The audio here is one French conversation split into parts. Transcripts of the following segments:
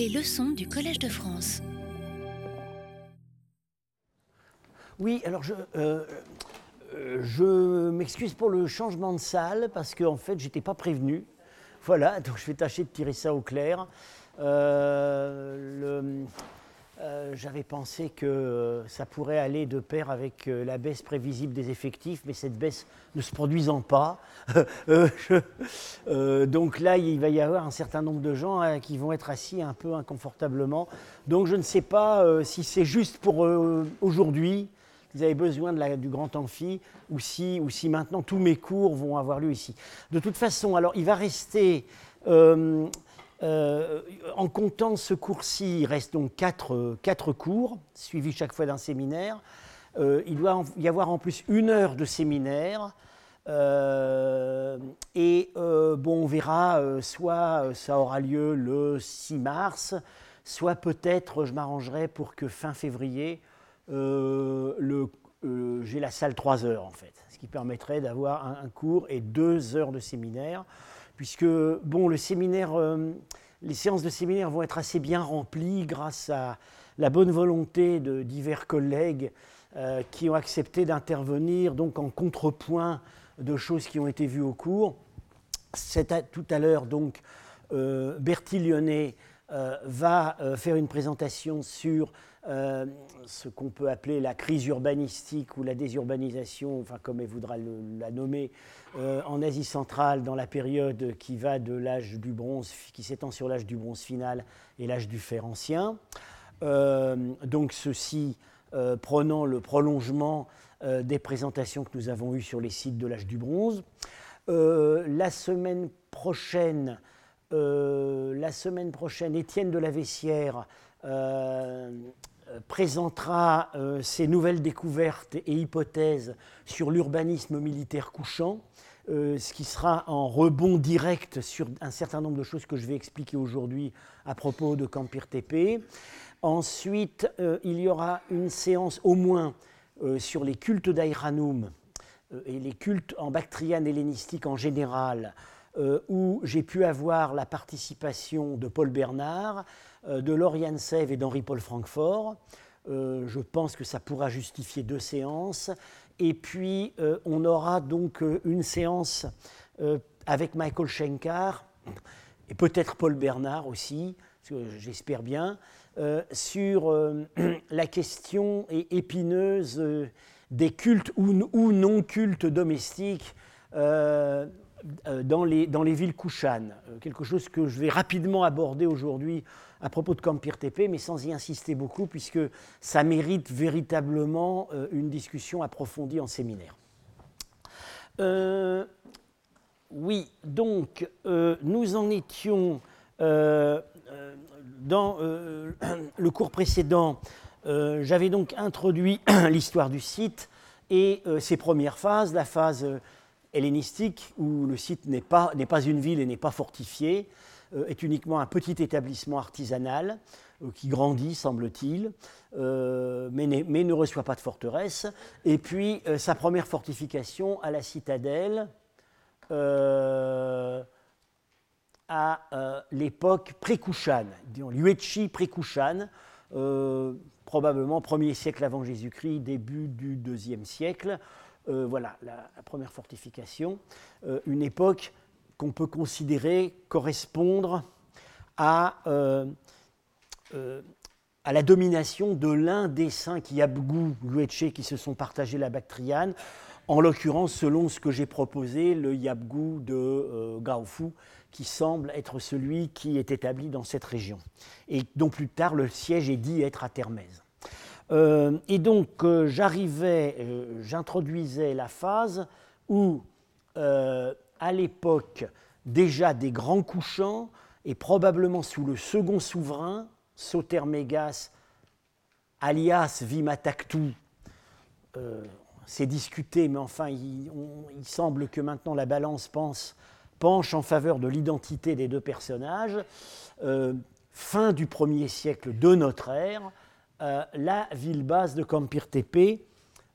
Les leçons du Collège de France. Oui, alors je, euh, euh, m'excuse pour le changement de salle parce qu'en en fait, je n'étais pas prévenu. Voilà, donc je vais tâcher de tirer ça au clair. Euh, j'avais pensé que ça pourrait aller de pair avec la baisse prévisible des effectifs, mais cette baisse ne se produisant pas. donc là, il va y avoir un certain nombre de gens hein, qui vont être assis un peu inconfortablement. Donc je ne sais pas si c'est juste pour aujourd'hui vous avez besoin du grand amphi ou si, ou si maintenant tous mes cours vont avoir lieu ici. De toute façon, alors il va rester, euh, euh, en comptant ce cours-ci, il reste donc quatre, quatre, cours, suivis chaque fois d'un séminaire. Euh, il doit y avoir en plus une heure de séminaire. et bon, on verra, soit ça aura lieu le 6 mars, soit peut-être je m'arrangerai pour que fin février, euh, euh, j'ai la salle 3 heures en fait, ce qui permettrait d'avoir un, cours et 2 heures de séminaire, puisque bon, euh, les séances de séminaire vont être assez bien remplies grâce à la bonne volonté de divers collègues qui ont accepté d'intervenir donc en contrepoint de choses qui ont été vues au cours. Tout à l'heure donc Bertie Lyonnais va faire une présentation sur euh, ce qu'on peut appeler la crise urbanistique ou la désurbanisation, enfin comme elle voudra la nommer, euh, en Asie centrale dans la période qui va de l'âge du bronze, qui s'étend sur l'âge du bronze final et l'âge du fer ancien. Euh, donc ceci prenant le prolongement des présentations que nous avons eues sur les sites de l'âge du bronze. la semaine prochaine, la semaine prochaine, Étienne de la Vessière euh, présentera euh, ses nouvelles découvertes et hypothèses sur l'urbanisme militaire couchant, euh, ce qui sera en rebond direct sur un certain nombre de choses que je vais expliquer aujourd'hui à propos de Campir TP. Ensuite, il y aura une séance au moins sur les cultes d'Aïranoum et les cultes en bactriane hellénistique en général, où j'ai pu avoir la participation de Paul Bernard, euh, de Lauriane Sève et d'Henri-Paul Francfort. Euh, je pense que ça pourra justifier deux séances. Et puis, euh, on aura donc une séance avec Michael Schenkar et peut-être Paul Bernard aussi, j'espère bien, sur la question épineuse des cultes ou, non cultes domestiques dans les, dans les villes kouchanes. quelque chose que je vais rapidement aborder aujourd'hui à propos de Campir TP, mais sans y insister beaucoup, puisque ça mérite véritablement euh, une discussion approfondie en séminaire. Euh, oui, donc euh, nous en étions dans le cours précédent. J'avais donc introduit l'histoire du site et ses premières phases, la phase hellénistique où le site n'est pas, pas une ville et n'est pas fortifié, est uniquement un petit établissement artisanal euh, qui grandit, semble-t-il, euh, mais, ne reçoit pas de forteresse. Et puis sa première fortification à la citadelle à l'époque pré-Kouchan, disons Yuechi pré-Kouchan, probablement 1er siècle avant Jésus-Christ, début du 2e siècle. voilà la, première fortification. une époque qu'on peut considérer correspondre à, euh, euh, à la domination de l'un des cinq Yabgou Lueche qui se sont partagés la Bactriane, en l'occurrence, selon ce que j'ai proposé, le Yabgou de euh, Gaofu, qui semble être celui qui est établi dans cette région, et dont plus tard le siège est dit être à Termèse. et donc, j'arrivais, j'introduisais la phase où à l'époque déjà des grands couchants et probablement sous le second souverain, Sotermégas, alias Vimataktu. Euh, c'est discuté, mais enfin, il, semble que maintenant la balance penche en faveur de l'identité des deux personnages. Euh, fin du 1er siècle de notre ère, euh, la ville base de Campir Tepe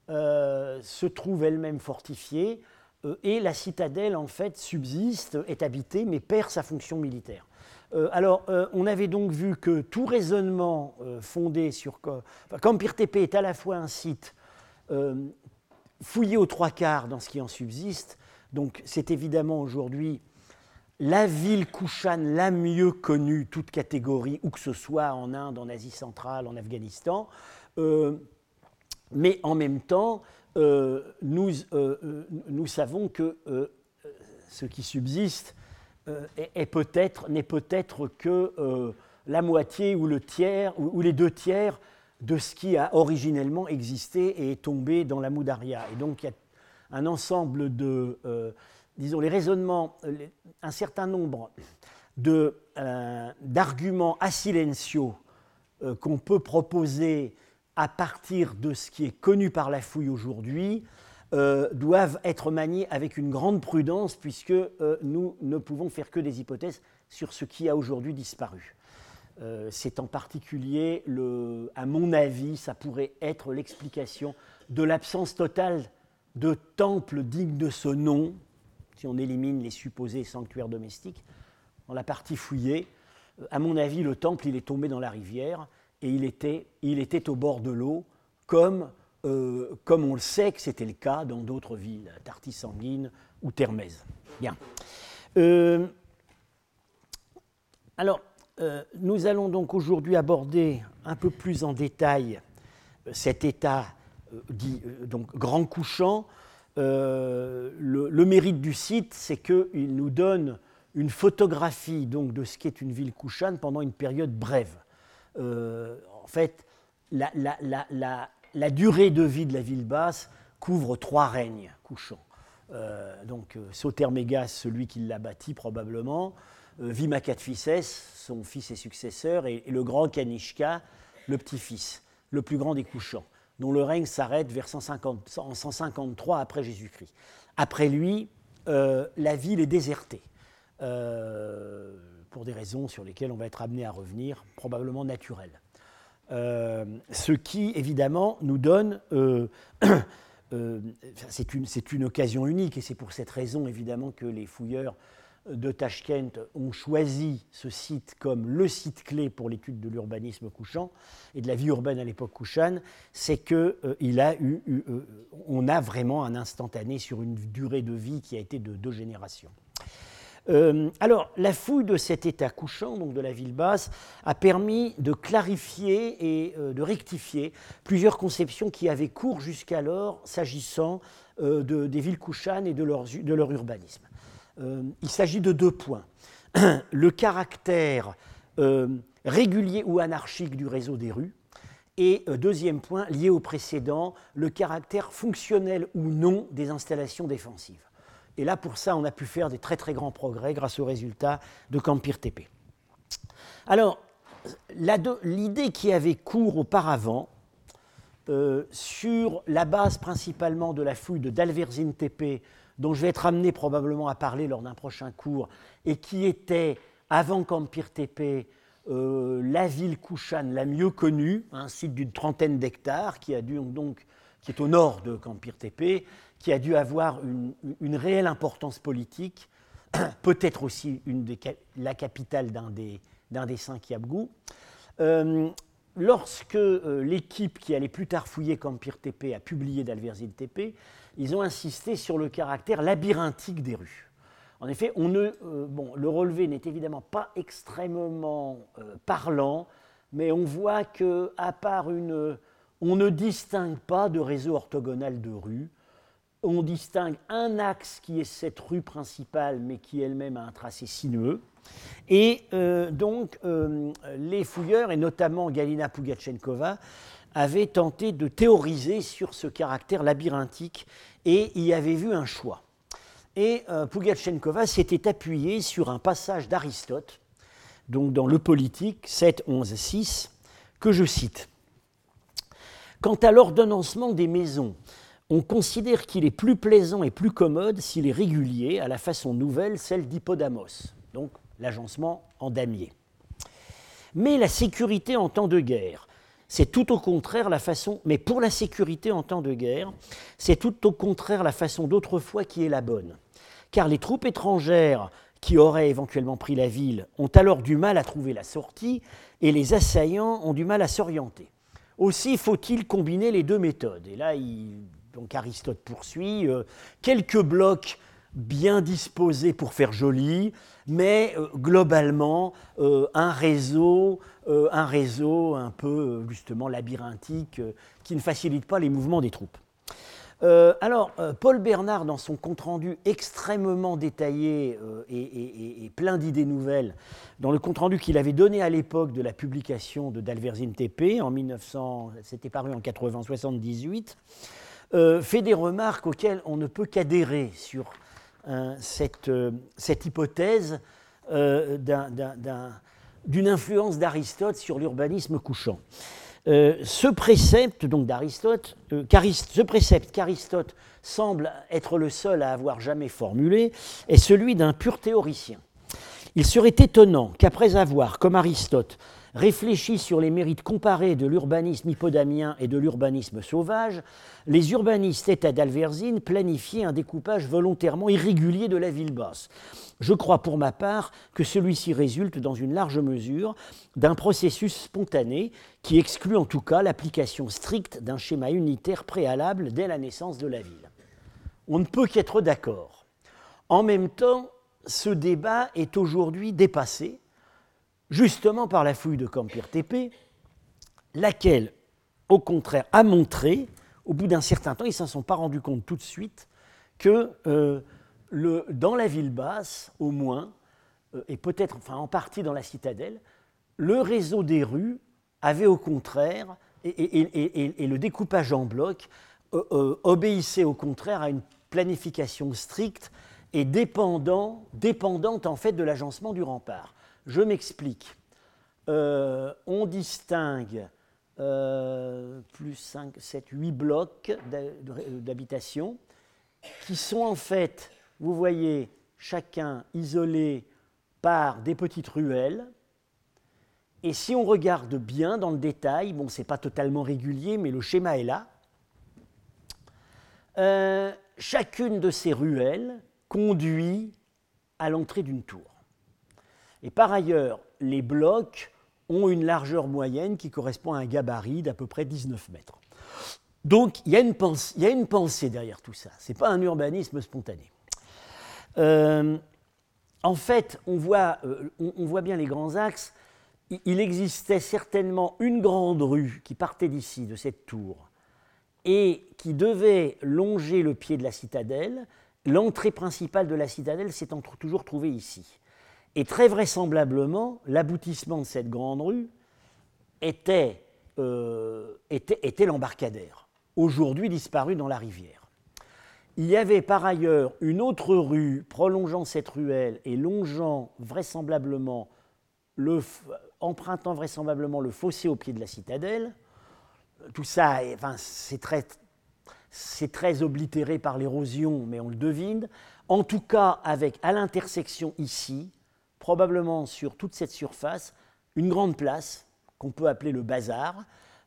se trouve elle-même fortifiée euh, et la citadelle en fait subsiste, est habitée, mais perd sa fonction militaire. Euh, alors, euh, on avait donc vu que tout raisonnement euh, fondé sur. Enfin, Campir-TP est à la fois un site fouillé aux trois quarts dans ce qui en subsiste, donc c'est évidemment aujourd'hui la ville Kushan la mieux connue, toute catégorie, où que ce soit en Inde, en Asie centrale, en Afghanistan. mais en même temps, nous, nous, savons que ce qui subsiste euh, n'est peut-être que euh, la moitié ou le tiers ou, les deux tiers de ce qui a originellement existé et est tombé dans la Moudaria. Et donc il y a un ensemble de, euh, disons, les raisonnements, un certain nombre d'arguments a silencio qu'on peut proposer à partir de ce qui est connu par la fouille aujourd'hui, euh, doivent être maniés avec une grande prudence puisque euh, nous ne pouvons faire que des hypothèses sur ce qui a aujourd'hui disparu. Euh, c'est en particulier, le, à mon avis, ça pourrait être l'explication de l'absence totale de temples dignes de ce nom, si on élimine les supposés sanctuaires domestiques. Dans la partie fouillée, à mon avis, le temple, il est tombé dans la rivière et il était, il était au bord de l'eau, comme euh, comme on le sait que c'était le cas dans d'autres villes, Tartis-Sanguine ou Termèse. Bien. Euh, alors, euh, nous allons donc aujourd'hui aborder un peu plus en détail cet état dit donc grand couchant. Le, le, mérite du site, c'est qu'il nous donne une photographie donc de ce qu'est une ville couchane pendant une période brève. En fait, la, durée de vie de la ville basse couvre trois règnes couchants. Euh, donc euh, Sotermégas, celui qui l'a bâti probablement, euh, son fils et successeur, et, le grand Kanishka, le petit-fils, le plus grand des couchants, dont le règne s'arrête vers 150, en 153 après Jésus-Christ. Après lui, euh, la ville est désertée, pour des raisons sur lesquelles on va être amené à revenir, probablement naturelles. Euh, ce qui, évidemment, nous donne... Euh, euh, c'est une, occasion unique et c'est pour cette raison, évidemment, que les fouilleurs de Tashkent ont choisi ce site comme le site clé pour l'étude de l'urbanisme couchant et de la vie urbaine à l'époque couchane, c'est que il a eu, on a vraiment un instantané sur une durée de vie qui a été de deux générations. Euh, alors, la fouille de cet état couchant, donc de la ville basse, a permis de clarifier et euh, de rectifier plusieurs conceptions qui avaient cours jusqu'alors s'agissant euh, des villes couchanes et de leur, de leur urbanisme. il s'agit de deux points. Le caractère régulier ou anarchique du réseau des rues, et deuxième point, lié au précédent, le caractère fonctionnel ou non des installations défensives. Et là, pour ça, on a pu faire des très très grands progrès grâce aux résultats de Campir TP. Alors, l'idée qui avait cours auparavant, euh, sur la base principalement de la fouille de Dalverzin TP, dont je vais être amené probablement à parler lors d'un prochain cours, et qui était, avant Campir TP, euh, la ville Kushan la mieux connue, un site d'une trentaine d'hectares qui a dû donc qui est au nord de Campir TP, qui a dû avoir une, réelle importance politique, peut-être aussi la capitale d'un des, des cinq Yabgou. Euh, lorsque euh, l'équipe qui allait plus tard fouiller Campir TP a publié Dalverzil TP, ils ont insisté sur le caractère labyrinthique des rues. En effet, euh, le relevé n'est évidemment pas extrêmement parlant, mais on voit que, à part une, on ne distingue pas de réseau orthogonal de rues on distingue un axe qui est cette rue principale, mais qui elle-même a un tracé sinueux. Et euh, donc, euh, les fouilleurs, et notamment Galina Pugachenkova, avaient tenté de théoriser sur ce caractère labyrinthique et y avaient vu un choix. Et euh, s'était appuyée sur un passage d'Aristote, donc dans Le Politique 7, 11, 6, que je cite. Quant à l'ordonnancement des maisons, on considère qu'il est plus plaisant et plus commode s'il est régulier, à la façon nouvelle, celle d'Hippodamos, donc l'agencement en damier. Mais la sécurité en temps de guerre, c'est tout au contraire la façon, mais pour la sécurité en temps de guerre, c'est tout au contraire la façon d'autrefois qui est la bonne. Car les troupes étrangères qui auraient éventuellement pris la ville ont alors du mal à trouver la sortie et les assaillants ont du mal à s'orienter. Aussi faut-il combiner les deux méthodes. Et là, donc Aristote poursuit, euh, quelques blocs bien disposés pour faire joli, mais euh, globalement euh, un réseau, un réseau un peu justement labyrinthique qui ne facilite pas les mouvements des troupes. alors, Paul Bernard, dans son compte-rendu extrêmement détaillé et, plein d'idées nouvelles, dans le compte-rendu qu'il avait donné à l'époque de la publication de Dalverzine TP, en 1900, c'était paru en 80-78, euh, fait des remarques auxquelles on ne peut qu'adhérer sur euh, cette, euh, cette, hypothèse d'une influence d'Aristote sur l'urbanisme couchant. ce précepte donc d'Aristote, ce précepte qu'Aristote semble être le seul à avoir jamais formulé, est celui d'un pur théoricien. Il serait étonnant qu'après avoir, comme Aristote, réfléchi sur les mérites comparés de l'urbanisme hippodamien et de l'urbanisme sauvage, les urbanistes étaient d'Alverzine planifié un découpage volontairement irrégulier de la ville basse. Je crois pour ma part que celui-ci résulte dans une large mesure d'un processus spontané qui exclut en tout cas l'application stricte d'un schéma unitaire préalable dès la naissance de la ville. On ne peut qu'être d'accord. En même temps, ce débat est aujourd'hui dépassé, justement par la fouille de Campir TP, laquelle, au contraire, a montré, au bout d'un certain temps, ils ne s'en sont pas rendus compte tout de suite, que euh, dans la ville basse, au moins, euh, et peut-être enfin, en partie dans la citadelle, le réseau des rues avait au contraire, et, le découpage en bloc euh, obéissait au contraire à une planification stricte et dépendant, dépendante en fait de l'agencement du rempart. Je m'explique. Euh, on distingue euh, plus 5, 7, 8 blocs d'habitation qui sont en fait, vous voyez, chacun isolé par des petites ruelles. Et si on regarde bien dans le détail, bon, c'est pas totalement régulier, mais le schéma est là. Euh, chacune de ces ruelles conduit à l'entrée d'une tour. Et par ailleurs, les blocs ont une largeur moyenne qui correspond à un gabarit d'à peu près 19 mètres. Donc il y, a une pensée, derrière tout ça. Ce n'est pas un urbanisme spontané. Euh, en fait, euh, on voit bien les grands axes. Il existait certainement une grande rue qui partait d'ici, de cette tour, et qui devait longer le pied de la citadelle, l'entrée principale de la citadelle s'est toujours trouvée ici. Et très vraisemblablement, l'aboutissement de cette grande rue était, euh, était, l'embarcadère, aujourd'hui disparu dans la rivière. Il y avait par ailleurs une autre rue prolongeant cette ruelle et longeant vraisemblablement, le, empruntant vraisemblablement le fossé au pied de la citadelle. Tout ça, enfin, c'est très, très oblitéré par l'érosion, mais on le devine. En tout cas, avec à l'intersection ici, probablement sur toute cette surface, une grande place qu'on peut appeler le bazar,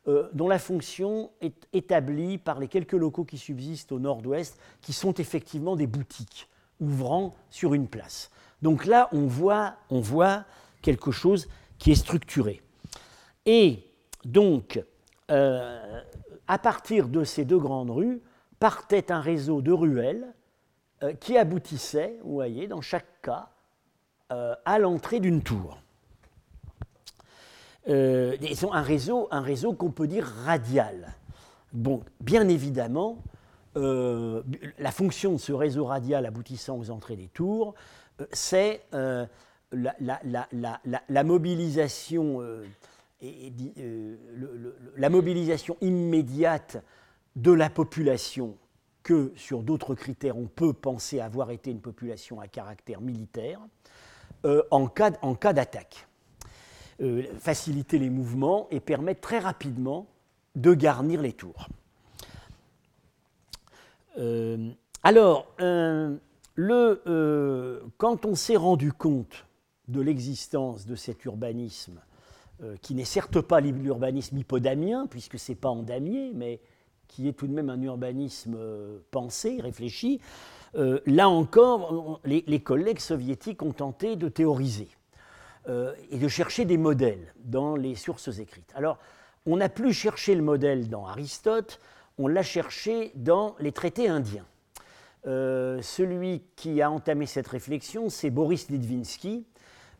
euh, dont la fonction est établie par les quelques locaux qui subsistent au nord-ouest, qui sont effectivement des boutiques ouvrant sur une place. Donc là, on voit, on voit quelque chose qui est structuré. Et donc, euh, à partir de ces deux grandes rues, partait un réseau de ruelles euh, qui aboutissait, vous voyez, dans chaque cas, euh, à l'entrée d'une tour. Euh, un réseau, un réseau qu'on peut dire radial. Bien évidemment, la fonction de ce réseau radial aboutissant aux entrées des tours, c'est euh, la mobilisation immédiate de la population que sur d'autres critères on peut penser avoir été une population à caractère militaire euh, en cas, d'attaque. Euh, faciliter les mouvements et permettre très rapidement de garnir les tours. alors, le, quand on s'est rendu compte de l'existence de cet urbanisme euh, qui n'est certes pas l'urbanisme hippodamien, puisque ce n'est pas en damier, mais qui est tout de même un urbanisme euh, pensé, réfléchi, là encore, les, collègues soviétiques ont tenté de théoriser et de chercher des modèles dans les sources écrites. Alors, on n'a plus cherché le modèle dans Aristote, on l'a cherché dans les traités indiens. celui qui a entamé cette réflexion, c'est Boris Litvinsky,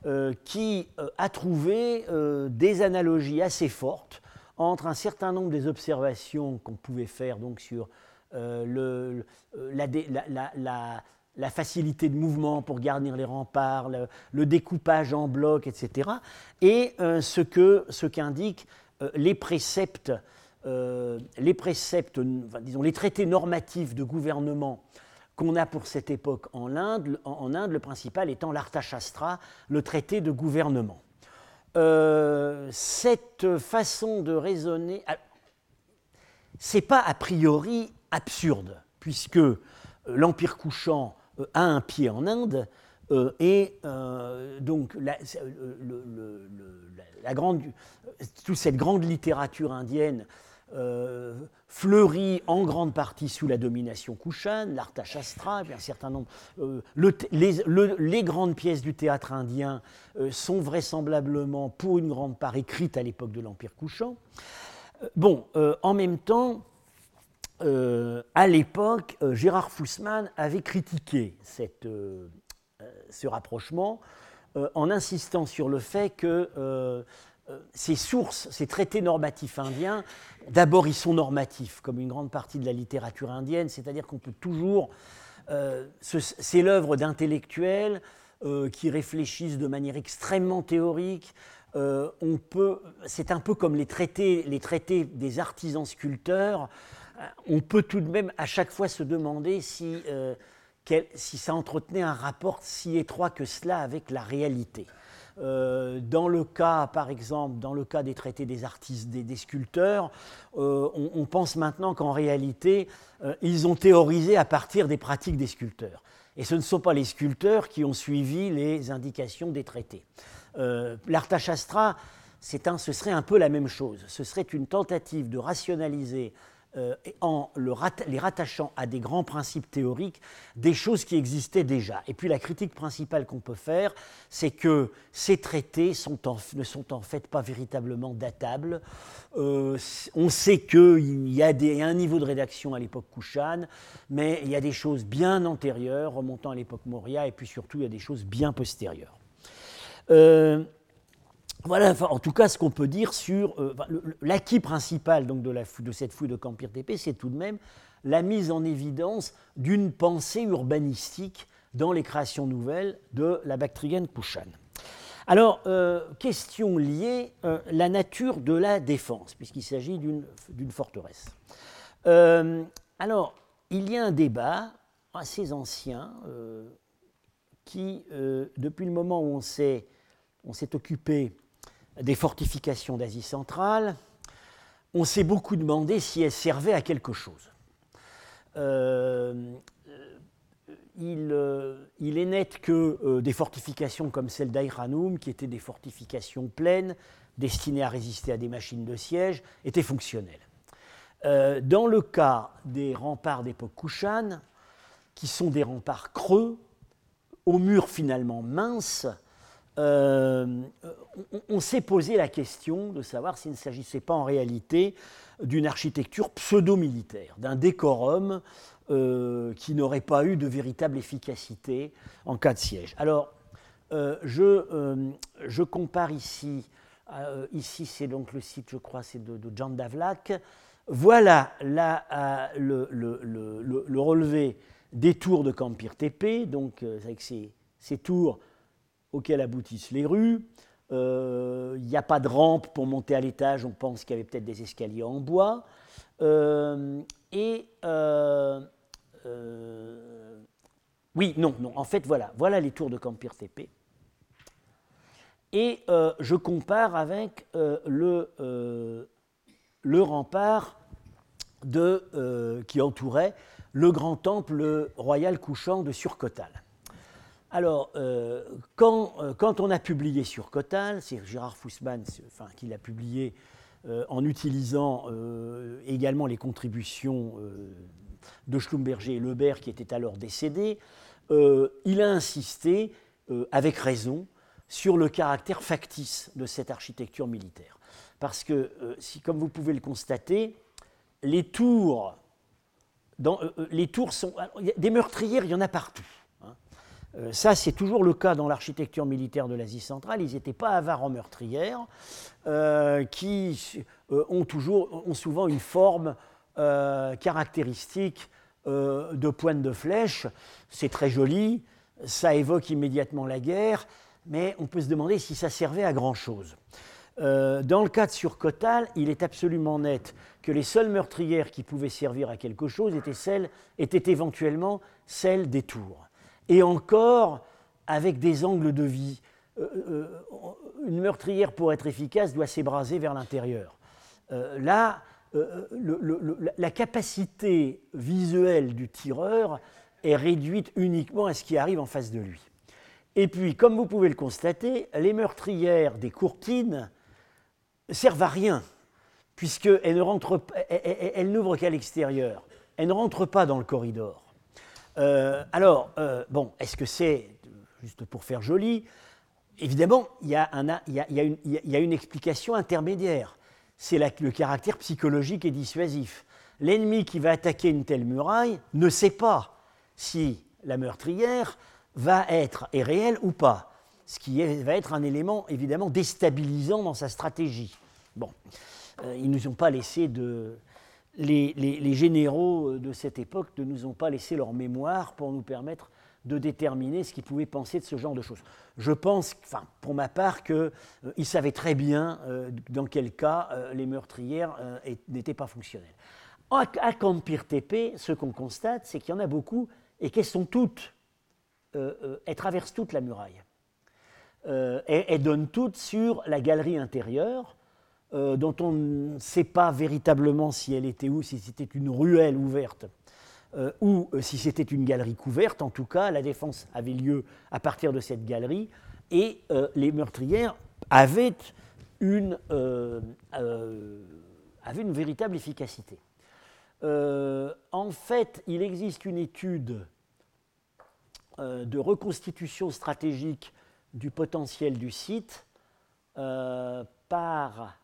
euh, qui euh, a trouvé euh, des analogies assez fortes entre un certain nombre des observations qu'on pouvait faire donc sur le, la, facilité de mouvement pour garnir les remparts, le, découpage en blocs, etc., et ce que ce qu'indiquent les préceptes, les préceptes, disons les traités normatifs de gouvernement qu'on a pour cette époque en Inde, en Inde le principal étant l'Arthashastra, le traité de gouvernement. Euh, cette façon de raisonner, ah, c'est pas a priori absurde, puisque euh, l'Empire couchant euh, a un pied en Inde, et donc la, grande, toute cette grande littérature indienne euh, fleuri en grande partie sous la domination kushane, l'Arthashastra, un certain nombre. Euh, les, grandes pièces du théâtre indien euh, sont vraisemblablement, pour une grande part, écrites à l'époque de l'Empire couchant. bon, en même temps, à l'époque, Gérard Fussman avait critiqué cette, ce rapprochement en insistant sur le fait que euh, ces sources, ces traités normatifs indiens, d'abord ils sont normatifs, comme une grande partie de la littérature indienne, c'est-à-dire qu'on peut toujours... Euh, c'est l'œuvre d'intellectuels euh, qui réfléchissent de manière extrêmement théorique. on c'est un peu comme les traités, les traités des artisans sculpteurs. On peut tout de même à chaque fois se demander si, si ça entretenait un rapport si étroit que cela avec la réalité. Euh, dans le cas, par exemple, dans le cas des traités des artistes, des, sculpteurs, euh, on, pense maintenant qu'en réalité, euh, ils ont théorisé à partir des pratiques des sculpteurs. Et ce ne sont pas les sculpteurs qui ont suivi les indications des traités. L'Arthashastra, ce serait un peu la même chose. Ce serait une tentative de rationaliser euh, en les rattachant à des grands principes théoriques, des choses qui existaient déjà. Et puis la critique principale qu'on peut faire, c'est que ces traités ne sont en fait pas véritablement datables. Euh, on sait qu'il y a un niveau de rédaction à l'époque Kushan, mais il y a des choses bien antérieures, remontant à l'époque Moria, et puis surtout il y a des choses bien postérieures. Euh, voilà, en tout cas, ce qu'on peut dire sur euh, l'acquis principal de, cette fouille de Campire TP, c'est tout de même la mise en évidence d'une pensée urbanistique dans les créations nouvelles de la Bactrienne Kushan. Alors, euh, question liée, euh, la nature de la défense, puisqu'il s'agit d'une forteresse. alors, il y a un débat assez ancien qui, depuis le moment où on s'est occupé des fortifications d'Asie centrale, on s'est beaucoup demandé si elles servaient à quelque chose. Euh, euh, il, est net que euh, des fortifications comme celle d'Aïranoum, qui étaient des fortifications pleines, destinées à résister à des machines de siège, étaient fonctionnelles. dans le cas des remparts d'époque Kushan, qui sont des remparts creux, aux murs finalement minces, on, s'est posé la question de savoir s'il ne s'agissait pas en réalité d'une architecture pseudo-militaire, d'un décorum euh, qui n'aurait pas eu de véritable efficacité en cas de siège. Alors, euh, je, compare ici, ici c'est donc le site, je crois, c'est de, Jean Davlak. Voilà le, relevé des tours de Campire TP, donc avec ces, ces tours auxquelles aboutissent les rues. Euh, il n'y a pas de rampe pour monter à l'étage, on pense qu'il y avait peut-être des escaliers en bois. Euh, et euh, oui, non, non, en fait, voilà, voilà les tours de Campire TP. Et je compare avec le, le rempart de, qui entourait le grand temple royal couchant de Surcotal. Alors, euh, euh, quand, on a publié sur Cotal, c'est Gérard Fussman qui l'a publié euh, en utilisant également les contributions de Schlumberger et Lebert, qui était alors décédé, euh, il a insisté, avec raison, sur le caractère factice de cette architecture militaire. Parce que, comme vous pouvez le constater, les tours, dans, les tours sont. Des meurtrières, il y en a partout. Euh, ça, c'est toujours le cas dans l'architecture militaire de l'Asie centrale. Ils n'étaient pas avares en meurtrières, euh, qui euh, ont, souvent une forme caractéristique de pointe de flèche. C'est très joli, ça évoque immédiatement la guerre, mais on peut se demander si ça servait à grand-chose. dans le cas de Surcotal, il est absolument net que les seules meurtrières qui pouvaient servir à quelque chose étaient, celles, étaient éventuellement celles des tours et encore avec des angles de vie. Euh, euh, une meurtrière, pour être efficace, doit s'ébraser vers l'intérieur. Euh, là, la capacité visuelle du tireur est réduite uniquement à ce qui arrive en face de lui. Et puis, comme vous pouvez le constater, les meurtrières des courtines servent à rien, puisqu'elles n'ouvrent qu'à l'extérieur. Elles ne rentrent pas dans le corridor. Euh, alors, euh, bon, est-ce que c'est, juste pour faire joli, évidemment, il y, a, une, explication intermédiaire. C'est le caractère psychologique et dissuasif. L'ennemi qui va attaquer une telle muraille ne sait pas si la meurtrière va être est réelle ou pas, ce qui va être un élément évidemment déstabilisant dans sa stratégie. Bon, euh, ils ne nous ont pas laissé de, les, généraux euh, de cette époque ne nous ont pas laissé leur mémoire pour nous permettre de déterminer ce qu'ils pouvaient penser de ce genre de choses. Je pense, enfin, pour ma part, qu'ils euh, savaient très bien euh, dans quel cas les meurtrières n'étaient pas fonctionnelles. À, à Campir TP, ce qu'on constate, c'est qu'il y en a beaucoup et qu'elles sont toutes, elles traversent toute la muraille. elles donnent toutes sur la galerie intérieure, euh, dont on ne sait pas véritablement si elle était où, si c'était une ruelle ouverte euh, ou euh, si c'était une galerie couverte. En tout cas, la défense avait lieu à partir de cette galerie et les meurtrières avaient une, avaient une véritable efficacité. en fait, il existe une étude de reconstitution stratégique du potentiel du site par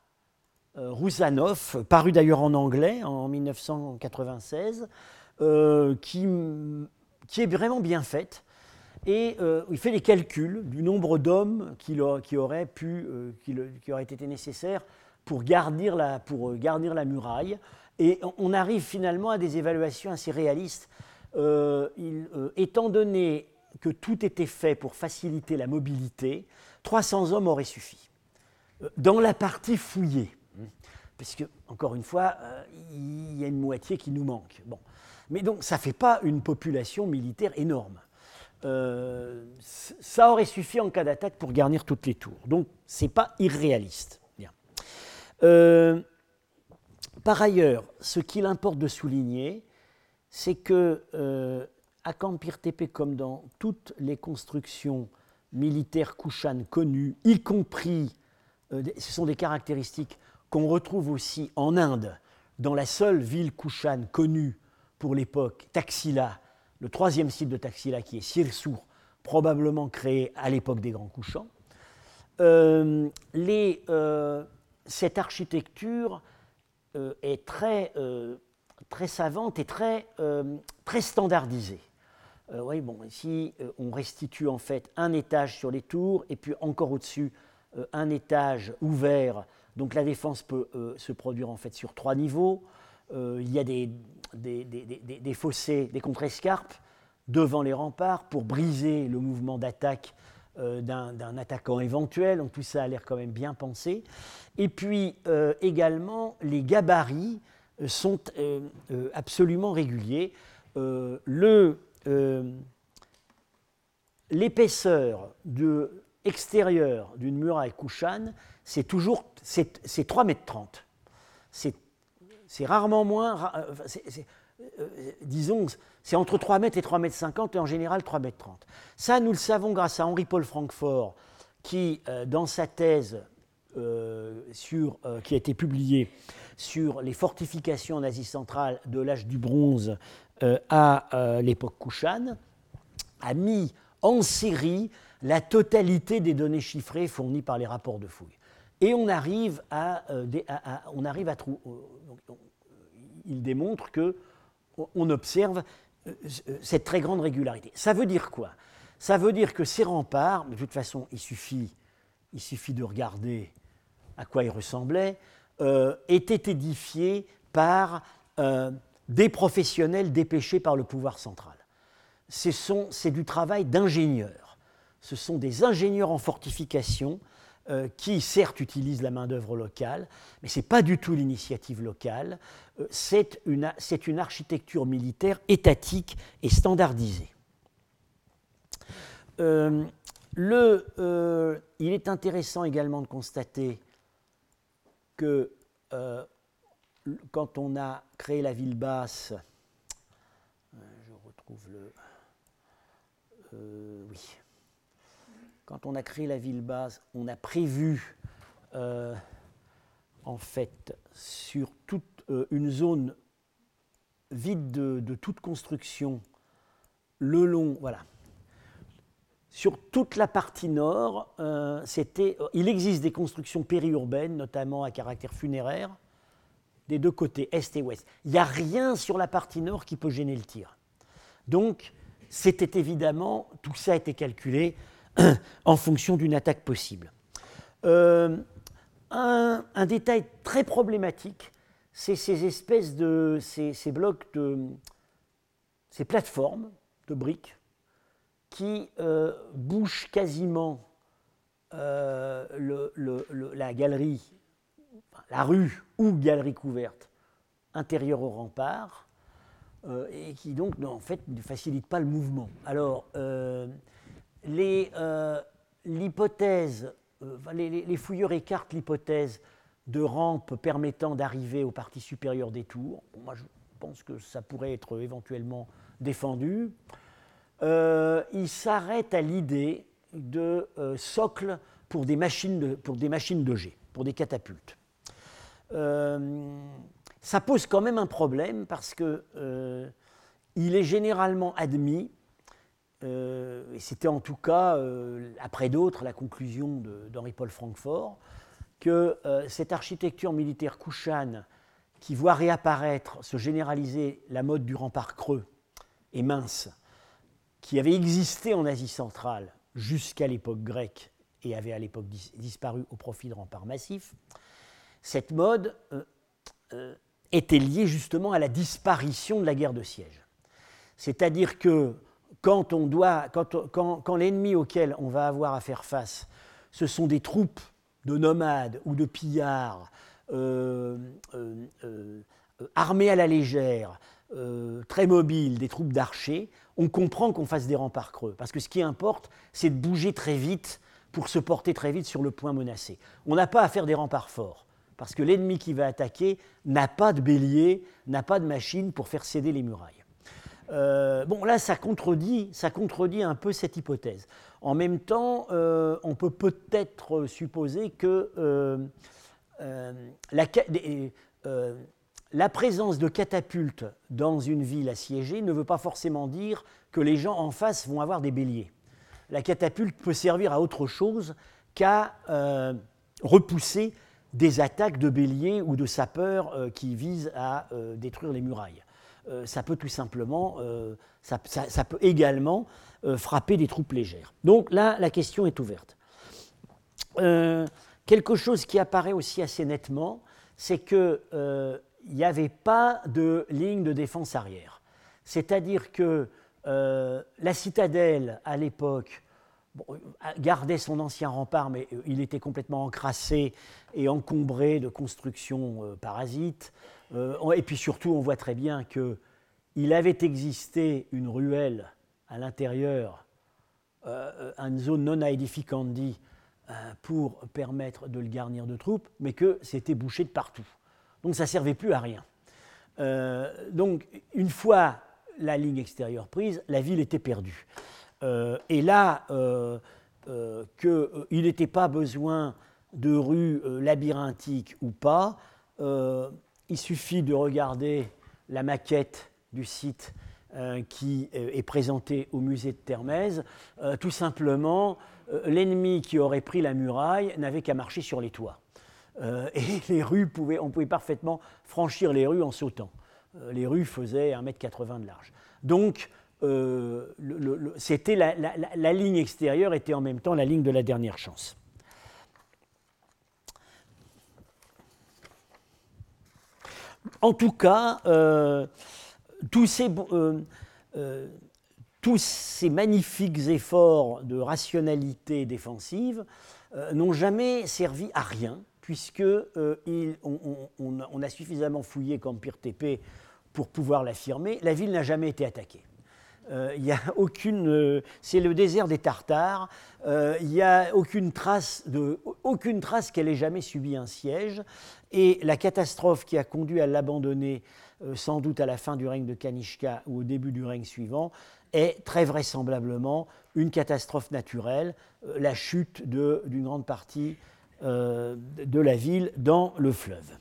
euh, Rouzanov, paru d'ailleurs en anglais en 1996, euh, qui, qui, est vraiment bien faite. Et euh, il fait les calculs du nombre d'hommes qui, qui, auraient pu, qui, été nécessaires pour garnir la, pour garnir la muraille. Et on arrive finalement à des évaluations assez réalistes. Étant donné que tout était fait pour faciliter la mobilité, 300 hommes auraient suffi. Dans la partie fouillée, puisque, encore une fois, euh, il y a une moitié qui nous manque. Bon. Mais donc, ça ne fait pas une population militaire énorme. Euh, ça aurait suffi en cas d'attaque pour garnir toutes les tours. Donc, ce n'est pas irréaliste. Euh, par ailleurs, ce qu'il importe de souligner, c'est que à Campir Tepe, comme dans toutes les constructions militaires Kushan connues, y compris, ce sont des caractéristiques qu'on retrouve aussi en Inde, dans la seule ville Kushan connue pour l'époque, Taxila, le troisième site de Taxila qui est Sirsur, probablement créé à l'époque des Grands Couchants. Euh, euh, cette architecture euh, est très, savante et très, standardisée. ici, on restitue en fait un étage sur les tours et puis encore au-dessus, un étage ouvert donc la défense peut euh, se produire en fait sur trois niveaux. Euh, il y a des, des, fossés, des contre-escarpes devant les remparts pour briser le mouvement d'attaque euh, d'un attaquant éventuel. Donc tout ça a l'air quand même bien pensé. Et puis également, les gabarits sont absolument réguliers. L'épaisseur extérieure d'une muraille couchane c'est toujours c'est 3 mètres 30. C'est rarement moins, euh, euh, disons, c'est entre 3 mètres et 3 mètres 50 et en général 3 mètres 30. Ça, nous le savons grâce à Henri-Paul Francfort, qui, euh, dans sa thèse qui a été publié sur les fortifications en Asie centrale de l'âge du bronze à l'époque Kushan, a mis en série la totalité des données chiffrées fournies par les rapports de fouilles. Et on arrive à, on arrive à trouver. Il démontre que on observe euh, euh, cette très grande régularité. Ça veut dire quoi? Ça veut dire que ces remparts, de toute façon, il suffit, il suffit de regarder à quoi ils ressemblaient, euh, étaient édifiés par des professionnels dépêchés par le pouvoir central. C'est du travail d'ingénieurs. Ce sont des ingénieurs en fortification qui certes utilisent la main-d'œuvre locale, mais ce n'est pas du tout l'initiative locale. Euh, c'est une, architecture militaire étatique et standardisée. Euh, euh, il est intéressant également de constater que quand on a créé la ville basse, je retrouve le. oui. Quand on a créé la ville basse, on a prévu en fait sur toute euh, une zone vide de, toute construction le long, voilà. Sur toute la partie nord, euh, euh, il existe des constructions périurbaines, notamment à caractère funéraire, des deux côtés, est et ouest. Il n'y a rien sur la partie nord qui peut gêner le tir. Donc, c'était évidemment, tout ça a été calculé en fonction d'une attaque possible. un, détail très problématique, c'est ces espèces de. ces, blocs de. ces plateformes de briques qui euh, bouchent quasiment euh, la galerie, la rue ou galerie couverte intérieure au rempart, euh, et qui donc en fait ne facilitent pas le mouvement. Alors, l'hypothèse, les, les, fouilleurs écartent l'hypothèse de rampes permettant d'arriver aux parties supérieures des tours. moi, je pense que ça pourrait être éventuellement défendu. Euh, il s'arrête à l'idée de euh, socles pour des, machines de, pour des machines de jet, pour des catapultes. Euh, ça pose quand même un problème parce que il est généralement admis, et c'était en tout cas, après d'autres, la conclusion d'Henri-Paul Francfort, que euh, cette architecture militaire Kushan, qui voit réapparaître, se généraliser la mode du rempart creux et mince, qui avait existé en Asie centrale jusqu'à l'époque grecque et avait à l'époque disparu au profit de remparts massifs, cette mode euh, euh, était liée justement à la disparition de la guerre de siège. C'est-à-dire que quand, l'ennemi auquel on va avoir à faire face, ce sont des troupes de nomades ou de pillards euh, euh, euh, armés à la légère, très mobiles, des troupes d'archers, on comprend qu'on fasse des remparts creux. Parce que ce qui importe, c'est de bouger très vite pour se porter très vite sur le point menacé. On n'a pas à faire des remparts forts, parce que l'ennemi qui va attaquer n'a pas de bélier, n'a pas de machine pour faire céder les murailles. Bon, là, ça contredit, ça contredit un peu cette hypothèse. En même temps, euh, on peut peut-être supposer que euh, euh, la, présence de catapultes dans une ville assiégée ne veut pas forcément dire que les gens en face vont avoir des béliers. La catapulte peut servir à autre chose qu'à repousser des attaques de béliers ou de sapeurs qui visent à détruire les murailles. Ça peut tout simplement, ça, peut également euh, frapper des troupes légères. Donc là, la question est ouverte. Euh, quelque chose qui apparaît aussi assez nettement, c'est qu'il euh, n'y avait pas de ligne de défense arrière. C'est-à-dire que la citadelle, à l'époque, gardait son ancien rempart, mais il était complètement encrassé et encombré de constructions parasites. Et puis surtout, on voit très bien qu'il avait existé une ruelle à l'intérieur euh, une zone non aedificandi euh, pour permettre de le garnir de troupes, mais que c'était bouché de partout. Donc ça ne servait plus à rien. Euh, donc une fois la ligne extérieure prise, la ville était perdue. et là, qu'il n'était pas besoin de rues labyrinthiques ou pas, il suffit de regarder la maquette du site qui est présentée au musée de Termèse. tout simplement, l'ennemi qui aurait pris la muraille n'avait qu'à marcher sur les toits. et les rues pouvaient, on pouvait parfaitement franchir les rues en sautant. les rues faisaient 1m80 de large. Donc, euh, c'était la, ligne extérieure était en même temps la ligne de la dernière chance. En tout cas, euh, tous, ces, euh, tous, ces, magnifiques efforts de rationalité défensive n'ont jamais servi à rien, puisque on, a suffisamment fouillé comme Pire TP pour pouvoir l'affirmer. La ville n'a jamais été attaquée. Euh, il a aucune. Euh, c'est le désert des Tartares. Euh, il n'y a aucune trace, de, aucune trace qu'elle ait jamais subi un siège. Et la catastrophe qui a conduit à l'abandonner, sans doute à la fin du règne de Kanishka ou au début du règne suivant, est très vraisemblablement une catastrophe naturelle, la chute d'une grande partie de la ville dans le fleuve.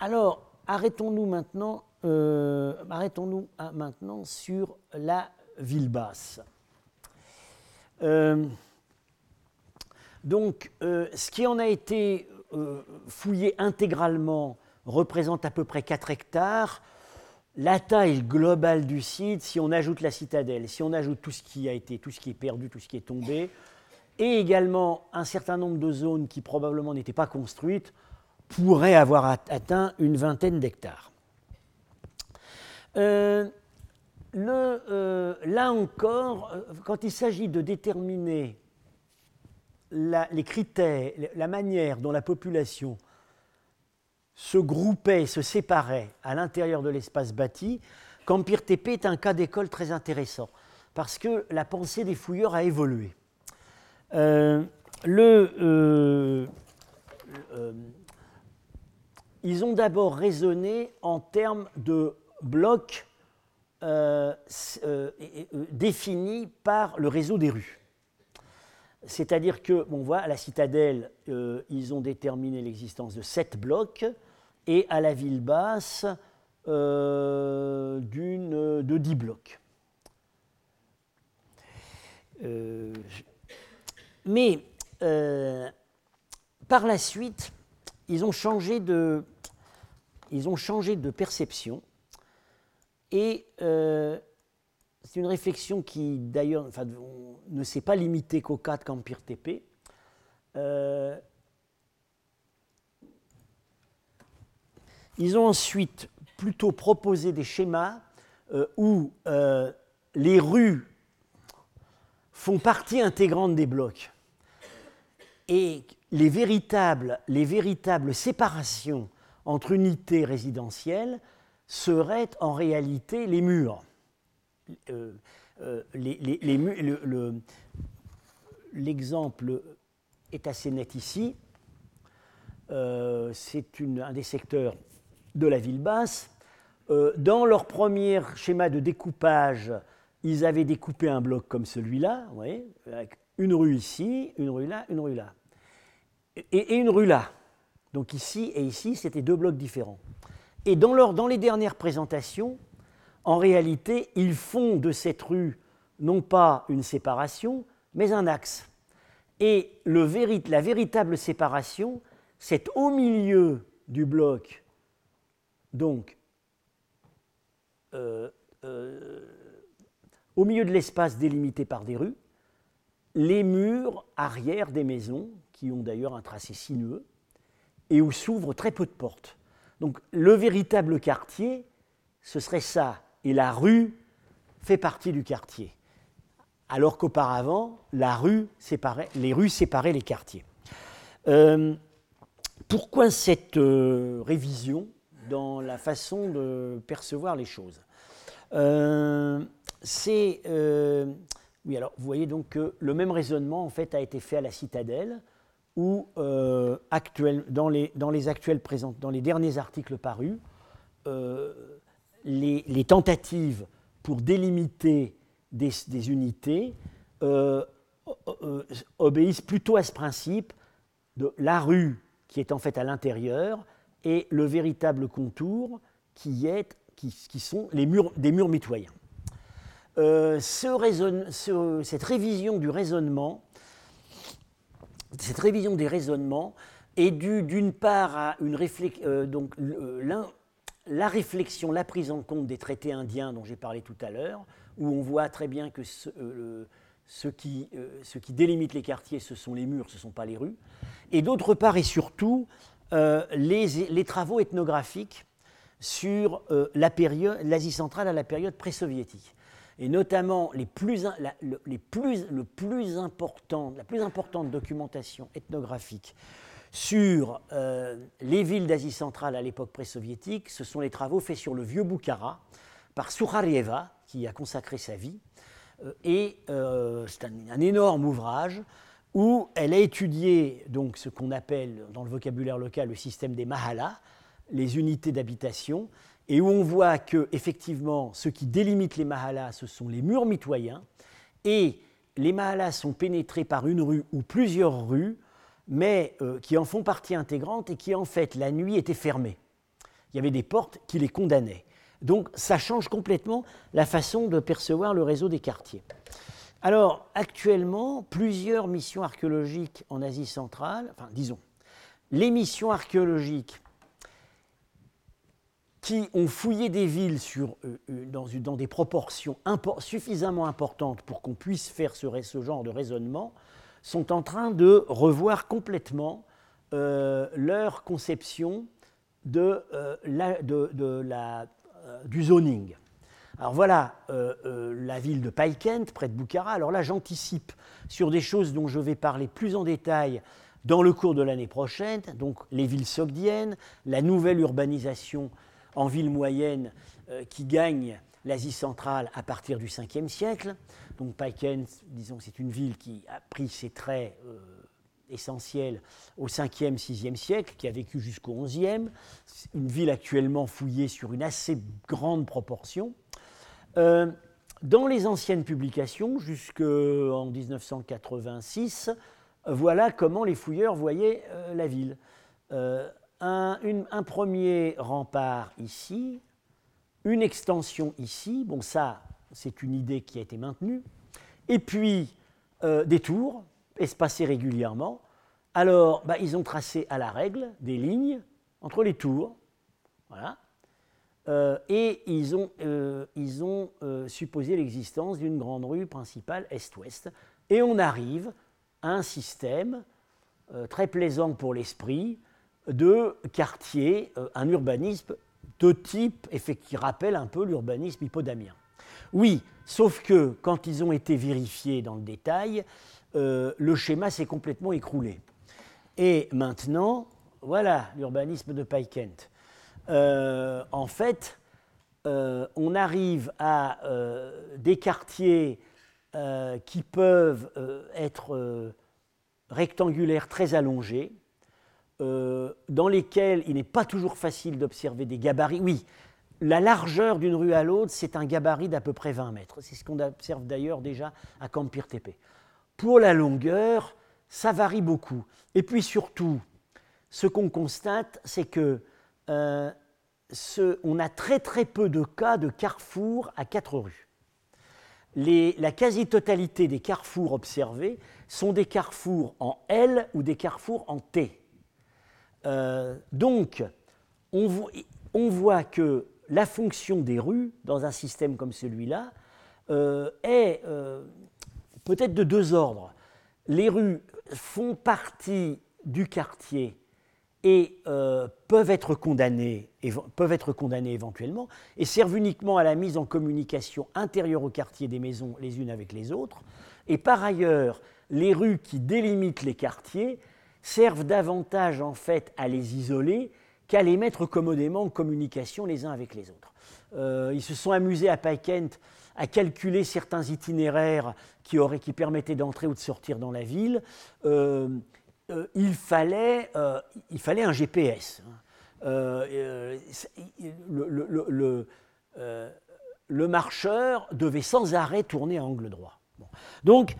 alors, arrêtons-nous maintenant euh, arrêtons-nous maintenant sur la ville basse. Euh, donc, euh, ce qui en a été fouillé intégralement représente à peu près 4 hectares. La taille globale du site, si on ajoute la citadelle, si on ajoute tout ce qui a été, tout ce qui est perdu, tout ce qui est tombé, et également un certain nombre de zones qui probablement n'étaient pas construites, pourrait avoir atteint une vingtaine d'hectares. Euh, euh, là encore, euh, quand il s'agit de déterminer les critères, la manière dont la population se groupait, se séparait à l'intérieur de l'espace bâti, Campire TP est un cas d'école très intéressant, parce que la pensée des fouilleurs a évolué. ils ont d'abord raisonné en termes de bloc euh, euh, euh, défini par le réseau des rues. C'est-à-dire que, bon, voit, à la citadelle, ils ont déterminé l'existence de sept blocs, et à la ville basse, d'une, de dix blocs. mais par la suite, ils ont changé de, ils ont changé de perception et euh, c'est une réflexion qui, d'ailleurs, ne s'est pas limitée qu'au cas de Campire TP. Euh, ils ont ensuite plutôt proposé des schémas euh, où les rues font partie intégrante des blocs. Et les véritables séparations entre unités résidentielles seraient en réalité les murs. L'exemple est assez net ici. Euh, c'est un des secteurs de la ville basse. Euh, dans leur premier schéma de découpage, ils avaient découpé un bloc comme celui-là, avec une rue ici, une rue là, une rue là. et une rue là. Donc ici et ici, c'était deux blocs différents. Et dans, les dernières présentations, en réalité, ils font de cette rue non pas une séparation, mais un axe. Et la véritable séparation, c'est au milieu du bloc, donc euh, euh, au milieu de l'espace délimité par des rues, les murs arrière des maisons, qui ont d'ailleurs un tracé sinueux, et où s'ouvrent très peu de portes. Donc le véritable quartier, ce serait ça. Et la rue fait partie du quartier. Alors qu'auparavant, les rues séparaient les quartiers. Euh, pourquoi cette euh, révision dans la façon de percevoir les choses? Euh, C'est oui, alors vous voyez donc que le même raisonnement en fait a été fait à la citadelle où euh, dans, les, dans, les, actuels présents, dans les derniers articles parus, euh, les, tentatives pour délimiter des, unités euh, obéissent plutôt à ce principe de la rue qui est en fait à l'intérieur et le véritable contour qui, est, qui, sont les murs, des murs mitoyens. Ce cette révision du raisonnement, cette révision des raisonnements est due d'une part à réflexion, donc la réflexion, la prise en compte des traités indiens dont j'ai parlé tout à l'heure, où on voit très bien que ce, euh, qui, euh, délimite les quartiers, ce sont les murs, ce ne sont pas les rues. Et d'autre part et surtout, euh, les, travaux ethnographiques sur l'Asie centrale à la période pré-soviétique. Et notamment les plus, les plus, le plus important, la plus importante documentation ethnographique sur euh, les villes d'Asie centrale à l'époque pré-soviétique, ce sont les travaux faits sur le vieux Boukhara par Sourarieva, qui a consacré sa vie. Euh, et euh, c'est un, énorme ouvrage où elle a étudié donc, ce qu'on appelle dans le vocabulaire local le système des mahalas, les unités d'habitation, et où on voit que effectivement ce qui délimite les mahalas, ce sont les murs mitoyens, et les mahalas sont pénétrés par une rue ou plusieurs rues mais euh, qui en font partie intégrante et qui en fait la nuit étaient fermées. Il y avait des portes qui les condamnaient. Donc ça change complètement la façon de percevoir le réseau des quartiers. Alors actuellement, plusieurs missions archéologiques en Asie centrale, enfin disons, les missions archéologiques qui ont fouillé des villes euh, euh, dans, des proportions suffisamment importantes pour qu'on puisse faire ce, genre de raisonnement, sont en train de revoir complètement euh, leur conception du zoning. Alors voilà la ville de Paikent, près de Bukhara. Alors là, j'anticipe sur des choses dont je vais parler plus en détail dans le cours de l'année prochaine, donc les villes sogdiennes, la nouvelle urbanisation en ville moyenne qui gagne l'Asie centrale à partir du 5e siècle. Donc Paiken, disons, c'est une ville qui a pris ses traits euh, essentiels au 5e, 6e siècle, qui a vécu jusqu'au 11e. Une ville actuellement fouillée sur une assez grande proportion. Euh, dans les anciennes publications, jusqu'en 1986, voilà comment les fouilleurs voyaient euh, la ville. Un, premier rempart ici, une extension ici, bon ça c'est une idée qui a été maintenue, et puis euh, des tours espacées régulièrement. Alors bah, ils ont tracé à la règle des lignes entre les tours, voilà, euh, et ils ont, euh, ils ont supposé l'existence d'une grande rue principale est-ouest, et on arrive à un système très plaisant pour l'esprit de quartier, un urbanisme de type qui rappelle un peu l'urbanisme hippodamien. Oui, sauf que quand ils ont été vérifiés dans le détail, euh, le schéma s'est complètement écroulé. Et maintenant, voilà l'urbanisme de Paikent. Euh, en fait, euh, on arrive à des quartiers qui peuvent être rectangulaires très allongés, euh, dans lesquels il n'est pas toujours facile d'observer des gabarits. Oui, la largeur d'une rue à l'autre, c'est un gabarit d'à peu près 20 mètres. C'est ce qu'on observe d'ailleurs déjà à Campir Tepe. Pour la longueur, ça varie beaucoup. Et puis surtout, ce qu'on constate, c'est que euh, on a très très peu de cas de carrefour à quatre rues. la quasi-totalité des carrefours observés sont des carrefours en L ou des carrefours en T. Euh, donc, on, voit que la fonction des rues dans un système comme celui-là euh, est euh, peut-être de deux ordres. Les rues font partie du quartier et peuvent, être condamnées, peuvent être condamnées éventuellement et servent uniquement à la mise en communication intérieure au quartier des maisons les unes avec les autres. Et par ailleurs, les rues qui délimitent les quartiers servent davantage en fait à les isoler qu'à les mettre commodément en communication les uns avec les autres. Euh, ils se sont amusés à Paikent à calculer certains itinéraires qui, auraient, qui permettaient d'entrer ou de sortir dans la ville. Euh, euh, il, fallait, il fallait un GPS. Le, marcheur devait sans arrêt tourner à angle droit. Donc,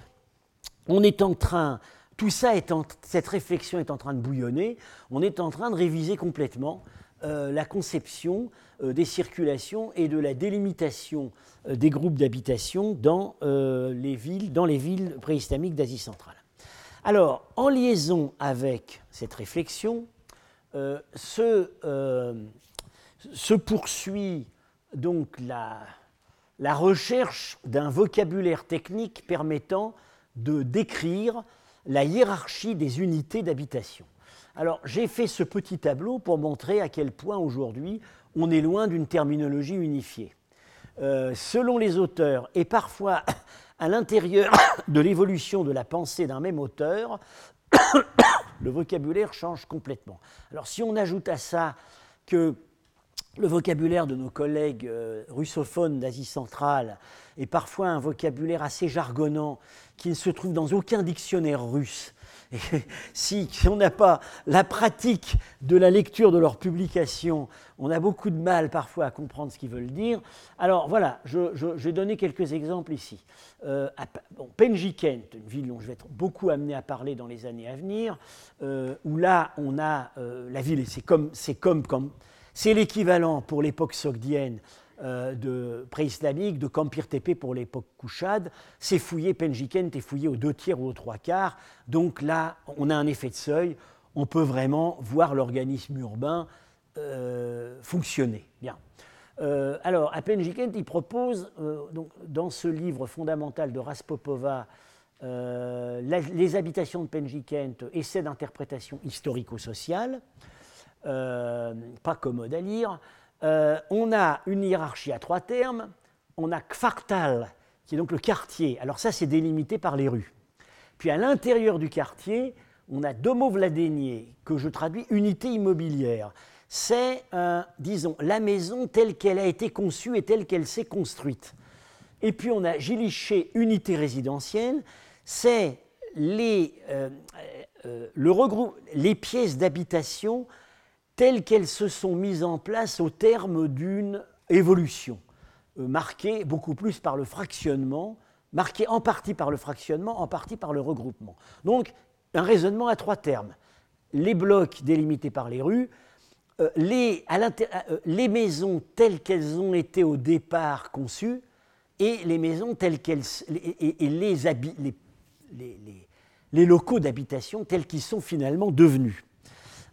on est en train, tout ça est cette réflexion est en train de bouillonner, on est en train de réviser complètement euh, la conception euh, des circulations et de la délimitation euh, des groupes d'habitation dans, les villes, dans les villes préislamiques d'Asie centrale. Alors, en liaison avec cette réflexion, se, poursuit donc la recherche d'un vocabulaire technique permettant de décrire la hiérarchie des unités d'habitation. Alors j'ai fait ce petit tableau pour montrer à quel point aujourd'hui on est loin d'une terminologie unifiée. Euh, selon les auteurs, et parfois à l'intérieur de l'évolution de la pensée d'un même auteur, le vocabulaire change complètement. Alors si on ajoute à ça que le vocabulaire de nos collègues euh, russophones d'Asie centrale est parfois un vocabulaire assez jargonnant qui ne se trouve dans aucun dictionnaire russe. Si, on n'a pas la pratique de la lecture de leurs publications, on a beaucoup de mal parfois à comprendre ce qu'ils veulent dire. Alors voilà, je, vais donner quelques exemples ici. Euh, Penjikent, une ville dont je vais être beaucoup amené à parler dans les années à venir, euh, où là on a la ville, c'est comme, comme, comme c'est l'équivalent pour l'époque sogdienne euh, de préislamique de Kampir Tepe pour l'époque Kouchad. C'est fouillé, Penjikent est fouillé aux deux tiers ou aux trois quarts. Donc là, on a un effet de seuil. On peut vraiment voir l'organisme urbain euh, fonctionner. Bien. Euh, alors, à Penjikent, il propose, dans ce livre fondamental de Raspopova, Les habitations de Penjikent, essai d'interprétation historico-sociale. Euh, pas commode à lire. Euh, on a une hiérarchie à trois termes. On a Kvartal, qui est donc le quartier. Alors ça, c'est délimité par les rues. Puis à l'intérieur du quartier, on a Domovladenier, que je traduis unité immobilière. C'est, euh, disons, la maison telle qu'elle a été conçue et telle qu'elle s'est construite. Et puis on a Giliché, unité résidentielle. C'est les, le regroupe, les pièces d'habitation telles qu'elles se sont mises en place au terme d'une évolution, euh, marquée beaucoup plus par le fractionnement, marquée en partie par le fractionnement, en partie par le regroupement. Donc, un raisonnement à trois termes. Les blocs délimités par les rues, euh, les, euh, les, maisons telles qu'elles ont été au départ conçues, et les maisons les, locaux d'habitation tels qu'ils sont finalement devenus.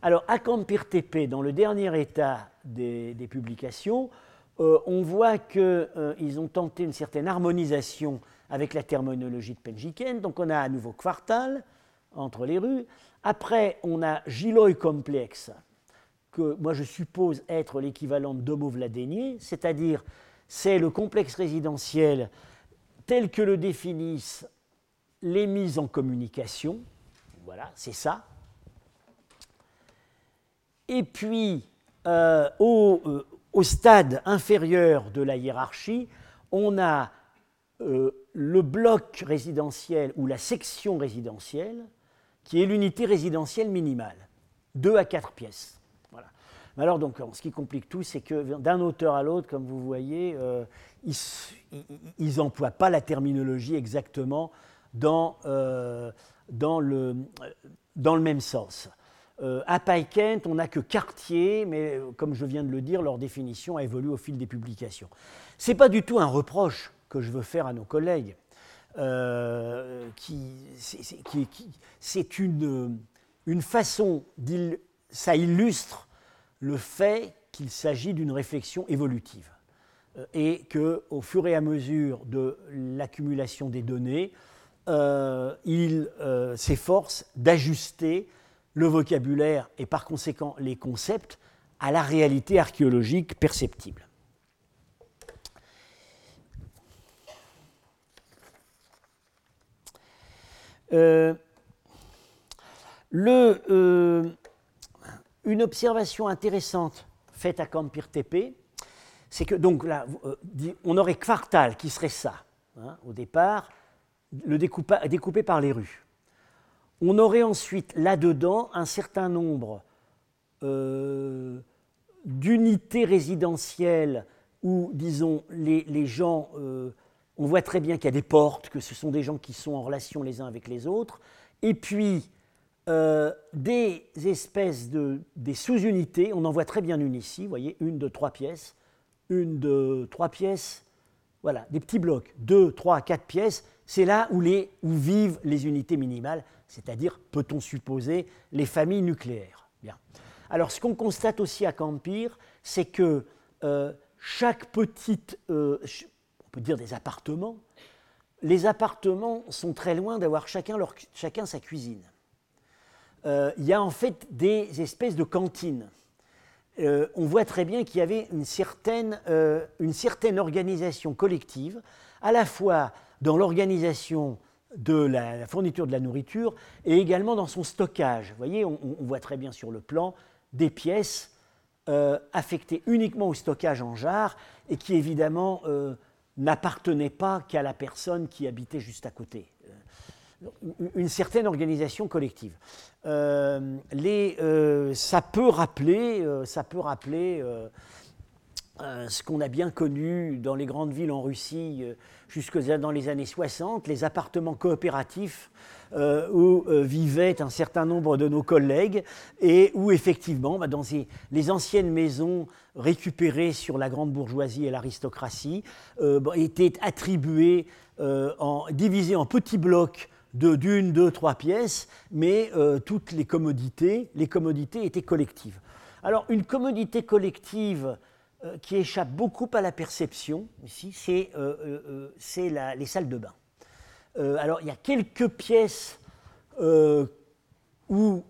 Alors, à Campir TP, dans le dernier état des, publications, euh, on voit qu'ils euh, ont tenté une certaine harmonisation avec la terminologie de Penjiken. Donc, on a à nouveau quartal entre les rues. Après, on a Giloy complexe, que moi je suppose être l'équivalent de Domo c'est-à-dire c'est le complexe résidentiel tel que le définissent les mises en communication. Voilà, c'est ça. Et puis, euh, euh, au, stade inférieur de la hiérarchie, on a euh, le bloc résidentiel ou la section résidentielle, qui est l'unité résidentielle minimale, 2 à 4 pièces. Voilà. Alors, donc, ce qui complique tout, c'est que d'un auteur à l'autre, comme vous voyez, ils n'emploient pas la terminologie exactement dans, dans, le, dans le même sens. Euh, à Paikent, on n'a que quartier, mais euh, comme je viens de le dire, leur définition a évolué au fil des publications. Ce n'est pas du tout un reproche que je veux faire à nos collègues. Euh, c'est une, une, façon, ça illustre le fait qu'il s'agit d'une réflexion évolutive et qu'au fur et à mesure de l'accumulation des données, il s'efforce d'ajuster le vocabulaire et par conséquent les concepts à la réalité archéologique perceptible. Euh, euh, une observation intéressante faite à Campir TP, c'est que donc là, euh, on aurait Quartal qui serait ça, hein, au départ, le découpé par les rues. On aurait ensuite là-dedans un certain nombre euh, d'unités résidentielles où, disons, les, gens euh, on voit très bien qu'il y a des portes, que ce sont des gens qui sont en relation les uns avec les autres, et puis euh, des espèces de sous-unités, on en voit très bien une ici, vous voyez, une de trois pièces, une de trois pièces, voilà, des petits blocs, deux, trois, quatre pièces, c'est là où vivent les unités minimales, c'est-à-dire, peut-on supposer, les familles nucléaires? Bien. Alors, ce qu'on constate aussi à Campire, c'est que euh, chaque petite, euh, on peut dire des appartements, les appartements sont très loin d'avoir chacun, sa cuisine. Euh, il y a en fait des espèces de cantines. On voit très bien qu'il y avait une certaine, une certaine, organisation collective, à la fois dans l'organisation de la, fourniture de la nourriture et également dans son stockage. Vous voyez, on, voit très bien sur le plan des pièces affectées uniquement au stockage en jarre et qui évidemment n'appartenaient pas qu'à la personne qui habitait juste à côté une certaine organisation collective. Euh, les, euh, ça peut rappeler, euh, ça peut rappeler ce qu'on a bien connu dans les grandes villes en Russie jusque dans les années 60, les appartements coopératifs où vivaient un certain nombre de nos collègues et où effectivement, bah, dans les anciennes maisons récupérées sur la grande bourgeoisie et l'aristocratie, bah, étaient attribuées, en, divisées en petits blocs d'une, deux, trois pièces, mais euh, toutes les commodités, les commodités étaient collectives. Alors une commodité collective euh, qui échappe beaucoup à la perception, ici, c'est euh, les salles de bain. alors il y a quelques pièces où,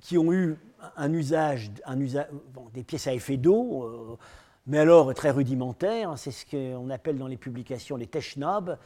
qui ont eu un usage, des pièces à effet d'eau, mais alors très rudimentaire, c'est ce qu'on appelle dans les publications les technobs,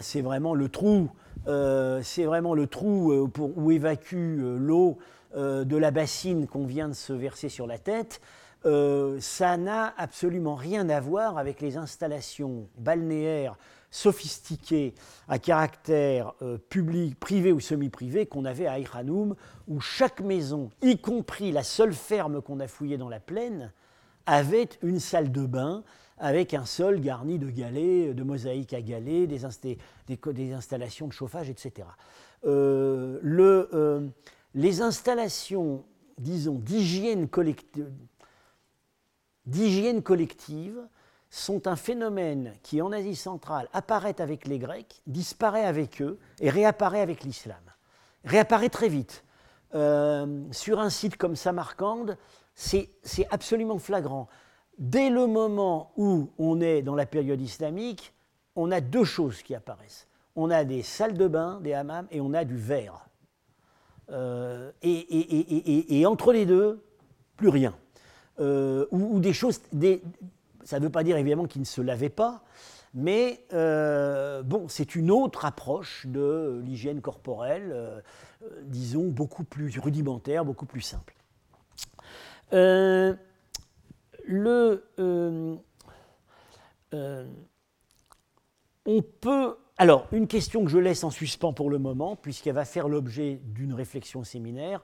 c'est vraiment le trou euh, c'est vraiment le trou euh, pour, où évacue euh, l'eau de la bassine qu'on vient de se verser sur la tête. Ça n'a absolument rien à voir avec les installations balnéaires sophistiquées à caractère public, privé ou semi-privé qu'on avait à Aïranoum, où chaque maison, y compris la seule ferme qu'on a fouillée dans la plaine, avait une salle de bain avec un sol garni de galets, de mosaïques à galets, des, installations de chauffage, etc. Euh, euh, les installations, disons, d'hygiène collective, collective sont un phénomène qui, en Asie centrale, apparaît avec les Grecs, disparaît avec eux et réapparaît avec l'islam. Réapparaît très vite. Euh, sur un site comme Samarcande, c'est absolument flagrant dès le moment où on est dans la période islamique, on a deux choses qui apparaissent. On a des salles de bain, des hammams, et on a du verre. Euh, et, entre les deux, plus rien. Euh, ou, des choses. ça ne veut pas dire évidemment qu'ils ne se lavaient pas, mais euh, bon, c'est une autre approche de l'hygiène corporelle, disons, beaucoup plus rudimentaire, beaucoup plus simple le, euh, euh, on peut. Alors, une question que je laisse en suspens pour le moment, puisqu'elle va faire l'objet d'une réflexion séminaire,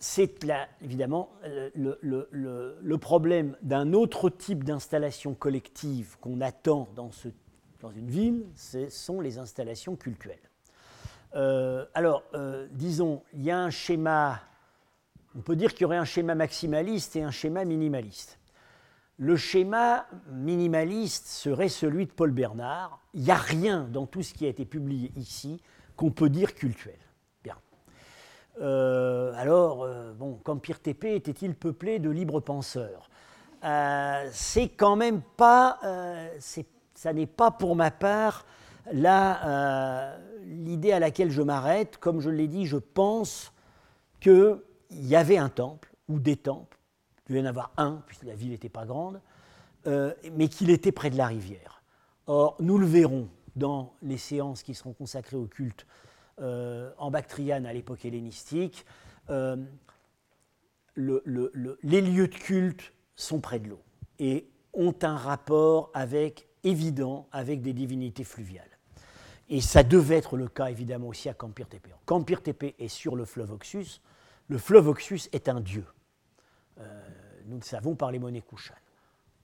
c'est évidemment le, problème d'un autre type d'installation collective qu'on attend dans, une ville, ce sont les installations cultuelles. Euh, alors, disons, il y a un schéma on peut dire qu'il y aurait un schéma maximaliste et un schéma minimaliste. Le schéma minimaliste serait celui de Paul Bernard. Il n'y a rien dans tout ce qui a été publié ici qu'on peut dire cultuel. Euh, alors, euh, bon, Campire TP était-il peuplé de libres penseurs euh, C'est quand même pas, ça n'est pas pour ma part l'idée à laquelle je m'arrête. Comme je l'ai dit, je pense que il y avait un temple, ou des temples, il devait y en avoir un, puisque la ville n'était pas grande, euh, mais qu'il était près de la rivière. Or, nous le verrons dans les séances qui seront consacrées au culte euh, en Bactriane à l'époque hellénistique, euh, les lieux de culte sont près de l'eau et ont un rapport avec, évident avec des divinités fluviales. Et ça devait être le cas évidemment aussi à Tepe. Campire Tepe est sur le fleuve Oxus, le fleuve Oxus est un dieu. Euh, nous le savons par les monnaies Kushan.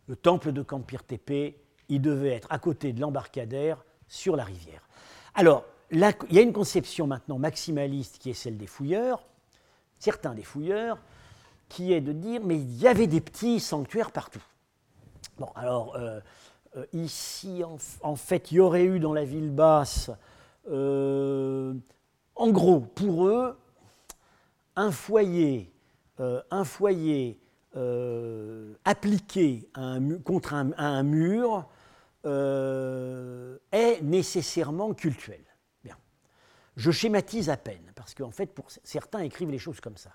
Le temple de Campire Tepe il devait être à côté de l'embarcadère sur la rivière. Alors, il y a une conception maintenant maximaliste qui est celle des fouilleurs, certains des fouilleurs, qui est de dire, mais il y avait des petits sanctuaires partout. Bon, alors, euh, euh, ici, en, fait, il y aurait eu dans la ville basse, euh, en gros, pour eux, un foyer, un foyer appliqué contre un, mur est nécessairement cultuel. Je schématise à peine, parce qu'en fait, pour certains écrivent les choses comme ça.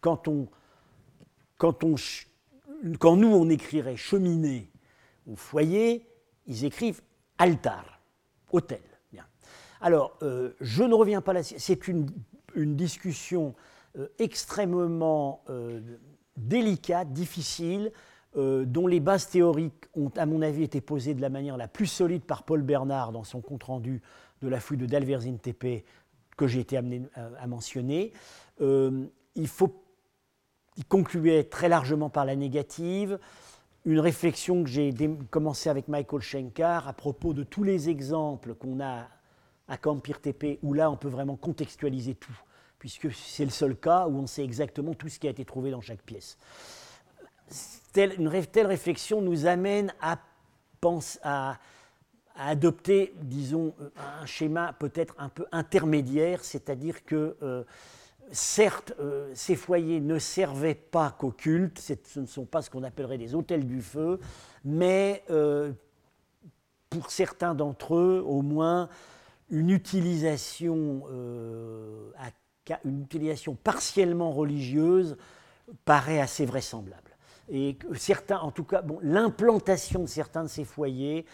Quand, quand, nous, on écrirait cheminée ou foyer, ils écrivent altar, hôtel. Bien. Alors, euh, je ne reviens pas là, c'est une, une, discussion euh, extrêmement euh, délicate, difficile, dont les bases théoriques ont, à mon avis, été posées de la manière la plus solide par Paul Bernard dans son compte-rendu de la fouille de Dalverzin TP que j'ai été amené à mentionner. il faut concluait très largement par la négative. Une réflexion que j'ai commencé avec Michael Schenkar à propos de tous les exemples qu'on a à Campir TP, où là on peut vraiment contextualiser tout, puisque c'est le seul cas où on sait exactement tout ce qui a été trouvé dans chaque pièce. Telle, une telle réflexion nous amène à, à, adopter, disons, un schéma peut-être un peu intermédiaire, c'est-à-dire que euh, certes, euh, ces foyers ne servaient pas qu'au culte, ce ne sont pas ce qu'on appellerait des hôtels du feu, mais euh, pour certains d'entre eux, au moins, une utilisation, partiellement religieuse paraît assez vraisemblable. Et certains, en tout cas, l'implantation de certains de ces foyers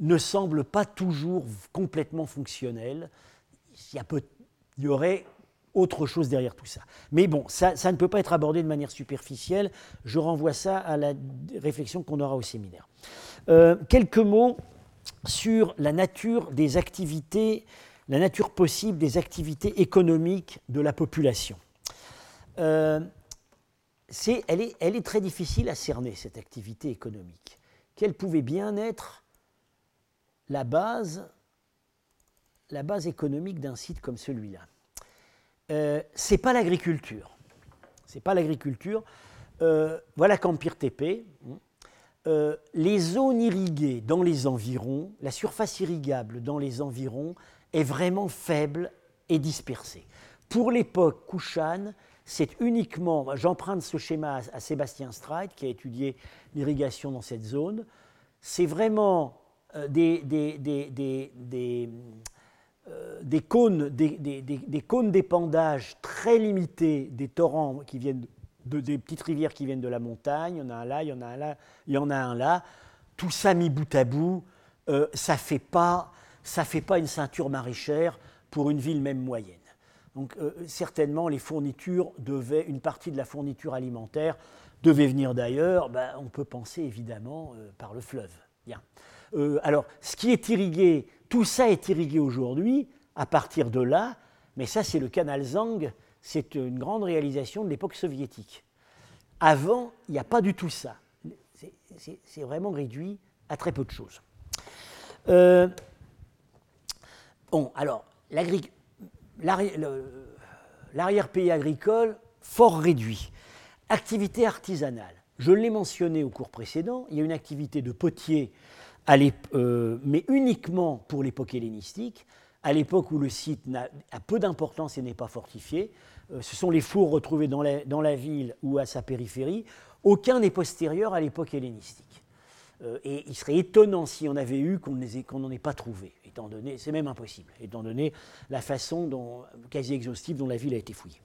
ne semble pas toujours complètement fonctionnelle. Il y, aurait autre chose derrière tout ça. Mais bon, ça, ne peut pas être abordé de manière superficielle. Je renvoie ça à la réflexion qu'on aura au séminaire. Euh, quelques mots sur la nature des activités, la nature possible des activités économiques de la population. Euh, elle est très difficile à cerner, cette activité économique. Quelle pouvait bien être la base, la économique d'un site comme celui-là euh, c'est pas l'agriculture. C'est pas l'agriculture. Euh, voilà qu'Empire TP, euh, les zones irriguées dans les environs, la surface irrigable dans les environs est vraiment faible et dispersée. Pour l'époque Kushan, c'est uniquement, j'emprunte ce schéma à Sébastien Streit qui a étudié l'irrigation dans cette zone, c'est vraiment des euh, des cônes, des, cônes d'épandage très limités des torrents qui viennent de, des petites rivières qui viennent de la montagne. Il y en a un là, il y en a un là, il y en a un là. Tout ça mis bout à bout, euh, ça fait, pas, fait pas une ceinture maraîchère pour une ville même moyenne. Donc euh, certainement, les fournitures devaient, une partie de la fourniture alimentaire devait venir d'ailleurs. Ben, on peut penser évidemment par le fleuve. Bien. Alors, ce qui est irrigué tout ça est irrigué aujourd'hui à partir de là, mais ça c'est le canal Zang, c'est une grande réalisation de l'époque soviétique. Avant, il n'y a pas du tout ça. C'est vraiment réduit à très peu de choses. Euh, bon, alors, l'arrière-pays agricole, fort réduit. Activité artisanale. Je l'ai mentionné au cours précédent, il y a une activité de potier euh, mais uniquement pour l'époque hellénistique, à l'époque où le site a, peu d'importance et n'est pas fortifié. Euh, ce sont les fours retrouvés dans la, ville ou à sa périphérie. Aucun n'est postérieur à l'époque hellénistique. Euh, et il serait étonnant si on avait eu qu'on n'en ait pas trouvé, étant donné, c'est même impossible, étant donné la façon quasi exhaustive dont la ville a été fouillée.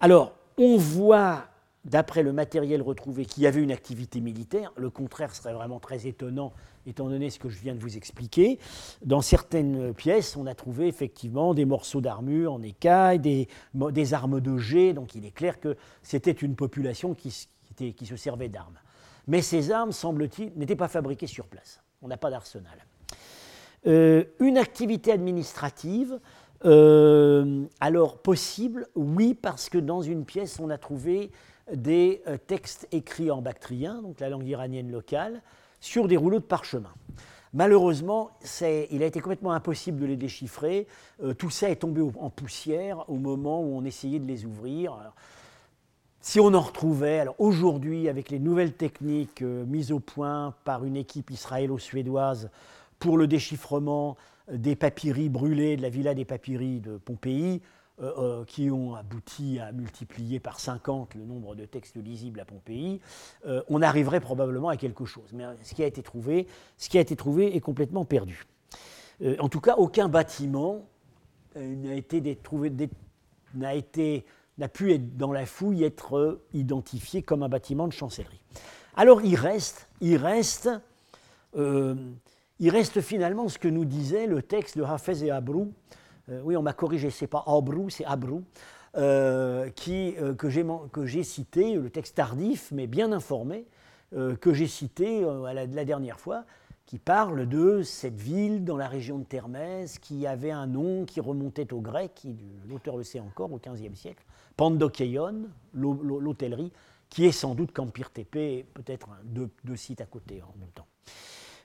Alors, on voit d'après le matériel retrouvé, qu'il y avait une activité militaire. Le contraire serait vraiment très étonnant, étant donné ce que je viens de vous expliquer. Dans certaines pièces, on a trouvé effectivement des morceaux d'armure en écaille, des, armes de jet, donc il est clair que c'était une population qui se servait d'armes. Mais ces armes, semble-t-il, n'étaient pas fabriquées sur place. On n'a pas d'arsenal. Euh, une activité administrative, euh, alors possible, oui, parce que dans une pièce, on a trouvé des euh, textes écrits en bactrien, donc la langue iranienne locale, sur des rouleaux de parchemin. Malheureusement, il a été complètement impossible de les déchiffrer. Euh, tout ça est tombé en poussière au moment où on essayait de les ouvrir. si on en retrouvait, alors aujourd'hui, avec les nouvelles techniques euh, mises au point par une équipe israélo-suédoise pour le déchiffrement des papyries brûlés de la villa des papyries de Pompéi, euh, euh, qui ont abouti à multiplier par 50 le nombre de textes lisibles à Pompéi, euh, on arriverait probablement à quelque chose. Mais ce qui a été trouvé, ce qui a été trouvé est complètement perdu. en tout cas, aucun bâtiment n'a été trouvé, n'a pu être dans la fouille être identifié comme un bâtiment de chancellerie. Alors il reste, il reste, il reste finalement ce que nous disait le texte de Hafez et Abrou euh, oui, on m'a corrigé, c'est pas Abrou, c'est Abrou, euh, qui, euh, que j'ai cité, le texte tardif, mais bien informé, que j'ai cité la, dernière fois, qui parle de cette ville dans la région de Termès, qui avait un nom qui remontait au grec, l'auteur le sait encore, au XVe siècle, Pandokeion, l'hôtellerie, qui est sans doute Campire TP, peut-être deux sites à côté en même temps.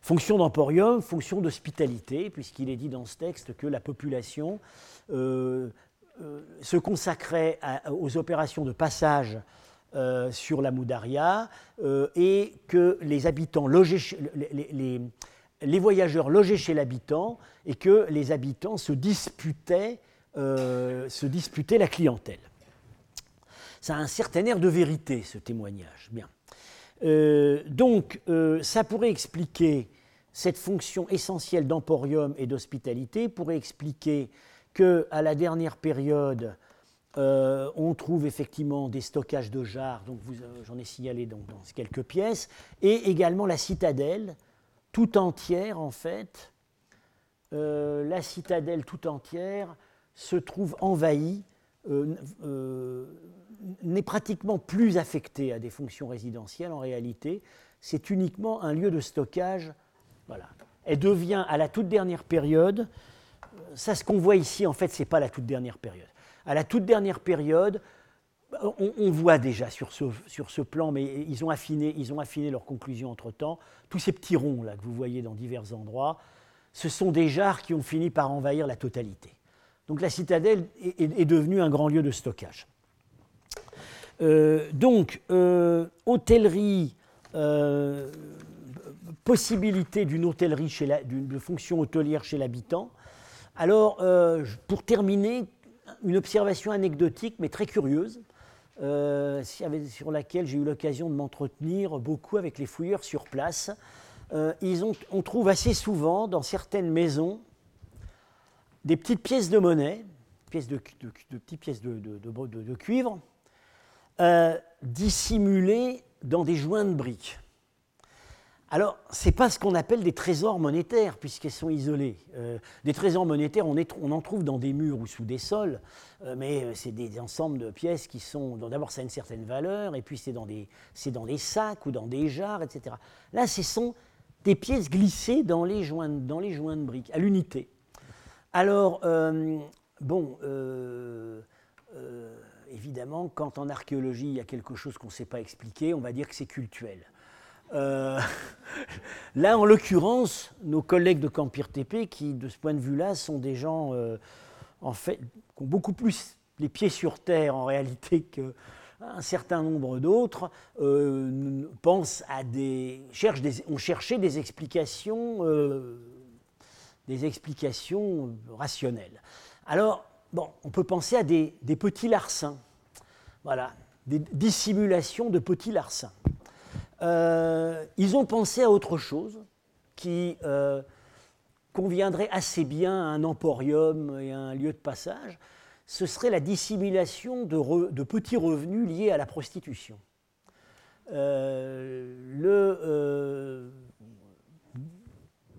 Fonction d'emporium, fonction d'hospitalité, puisqu'il est dit dans ce texte que la population euh, euh, se consacrait aux opérations de passage euh, sur la Moudaria et que les habitants les, voyageurs logeaient chez l'habitant et que les habitants se disputaient, se disputaient la clientèle. Ça a un certain air de vérité, ce témoignage. Bien. Euh, donc, euh, ça pourrait expliquer cette fonction essentielle d'emporium et d'hospitalité, pourrait expliquer qu'à la dernière période, euh, on trouve effectivement des stockages de jarres, donc j'en ai signalé dans quelques pièces, et également la citadelle tout entière en fait. la citadelle tout entière se trouve envahie n'est pratiquement plus affecté à des fonctions résidentielles en réalité. C'est uniquement un lieu de stockage. Voilà. Elle devient à la toute dernière période, ça ce qu'on voit ici en fait ce n'est pas la toute dernière période. À la toute dernière période, on, voit déjà sur ce, plan, mais ils ont affiné, ils ont leurs conclusions entre-temps, tous ces petits ronds là que vous voyez dans divers endroits, ce sont des jarres qui ont fini par envahir la totalité. Donc la citadelle est devenue un grand lieu de stockage. Euh, donc, euh, hôtellerie, euh, possibilité d'une hôtellerie, chez la, fonction hôtelière chez l'habitant. Alors, pour terminer, une observation anecdotique, mais très curieuse, sur laquelle j'ai eu l'occasion de m'entretenir beaucoup avec les fouilleurs sur place. ils ont, on trouve assez souvent dans certaines maisons des petites pièces de monnaie, pièces de, de, petites pièces de, de cuivre, euh, dissimulés dans des joints de briques. Alors, ce n'est pas ce qu'on appelle des trésors monétaires, puisqu'ils sont isolés. Euh, des trésors monétaires, on, en trouve dans des murs ou sous des sols, euh, mais c'est des ensembles de pièces qui sont. D'abord, ça a une certaine valeur, et puis c'est dans, des, sacs ou dans des jarres, etc. Là, ce sont des pièces glissées dans les joints de briques, à l'unité. Alors, bon évidemment, quand en archéologie il y a quelque chose qu'on ne sait pas expliquer, on va dire que c'est cultuel. Euh, là, en l'occurrence, nos collègues de Campire TP, qui de ce point de vue-là sont des gens euh, en fait, qui ont beaucoup plus les pieds sur terre en réalité qu'un certain nombre d'autres, euh, pensent à des, cherchent des, ont cherché des explications, des explications rationnelles. Alors, bon, on peut penser à des, petits larcins. Voilà, des dissimulations de petits larcins. Euh, ils ont pensé à autre chose qui euh, conviendrait assez bien à un emporium et à un lieu de passage. Ce serait la dissimulation de, petits revenus liés à la prostitution. Euh, le,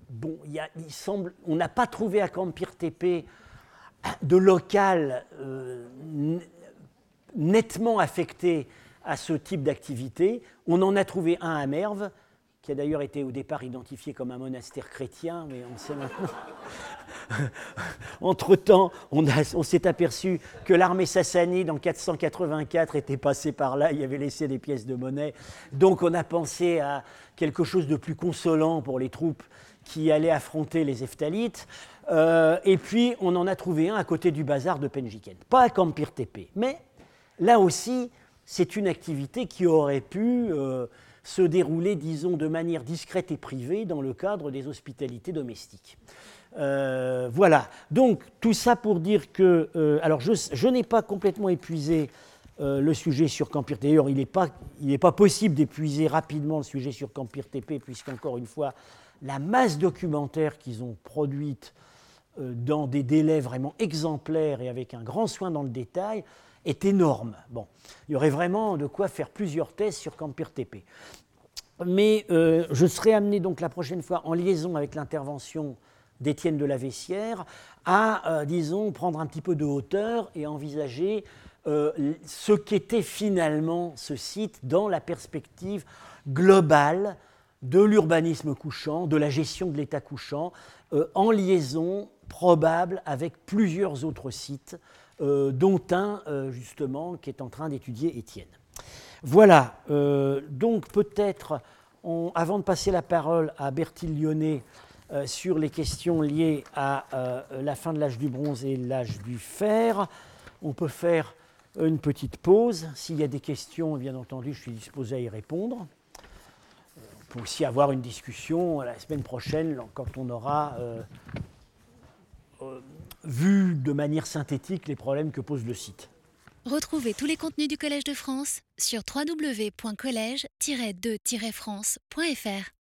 bon, il semble, on n'a pas trouvé à Campire TP de local euh, nettement affecté à ce type d'activité. On en a trouvé un à Merve, qui a d'ailleurs été au départ identifié comme un monastère chrétien, mais on sait maintenant, Entre-temps, on, s'est aperçu que l'armée sassanide en 484 était passée par là, il y avait laissé des pièces de monnaie. Donc on a pensé à quelque chose de plus consolant pour les troupes qui allaient affronter les Eftalites. Euh, et puis on en a trouvé un à côté du bazar de Penjiken. Pas à Kampir Tepe, mais là aussi, c'est une activité qui aurait pu euh, se dérouler, disons, de manière discrète et privée dans le cadre des hospitalités domestiques. Euh, voilà, donc tout ça pour dire que, alors je, n'ai pas complètement épuisé le sujet sur Campir D'ailleurs, il n'est pas, pas, possible d'épuiser rapidement le sujet sur Campir TP, puisqu'encore une fois, la masse documentaire qu'ils ont produite dans des délais vraiment exemplaires et avec un grand soin dans le détail est énorme. Bon, il y aurait vraiment de quoi faire plusieurs thèses sur Campir TP. Mais euh, je serai amené donc la prochaine fois, en liaison avec l'intervention d'Étienne de la Vessière, à, euh, disons, prendre un petit peu de hauteur et envisager euh, ce qu'était finalement ce site dans la perspective globale de l'urbanisme couchant, de la gestion de l'État couchant, en liaison probable avec plusieurs autres sites euh, dont un euh, justement qui est en train d'étudier Étienne. Voilà, euh, donc peut-être, avant de passer la parole à Bertil Lyonnais sur les questions liées à la fin de l'âge du bronze et l'âge du fer, on peut faire une petite pause. S'il y a des questions, bien entendu, je suis disposé à y répondre. On peut aussi avoir une discussion la semaine prochaine quand on aura vu de manière synthétique les problèmes que pose le site. Retrouvez tous les contenus du Collège de France sur www.colège-2-france.fr.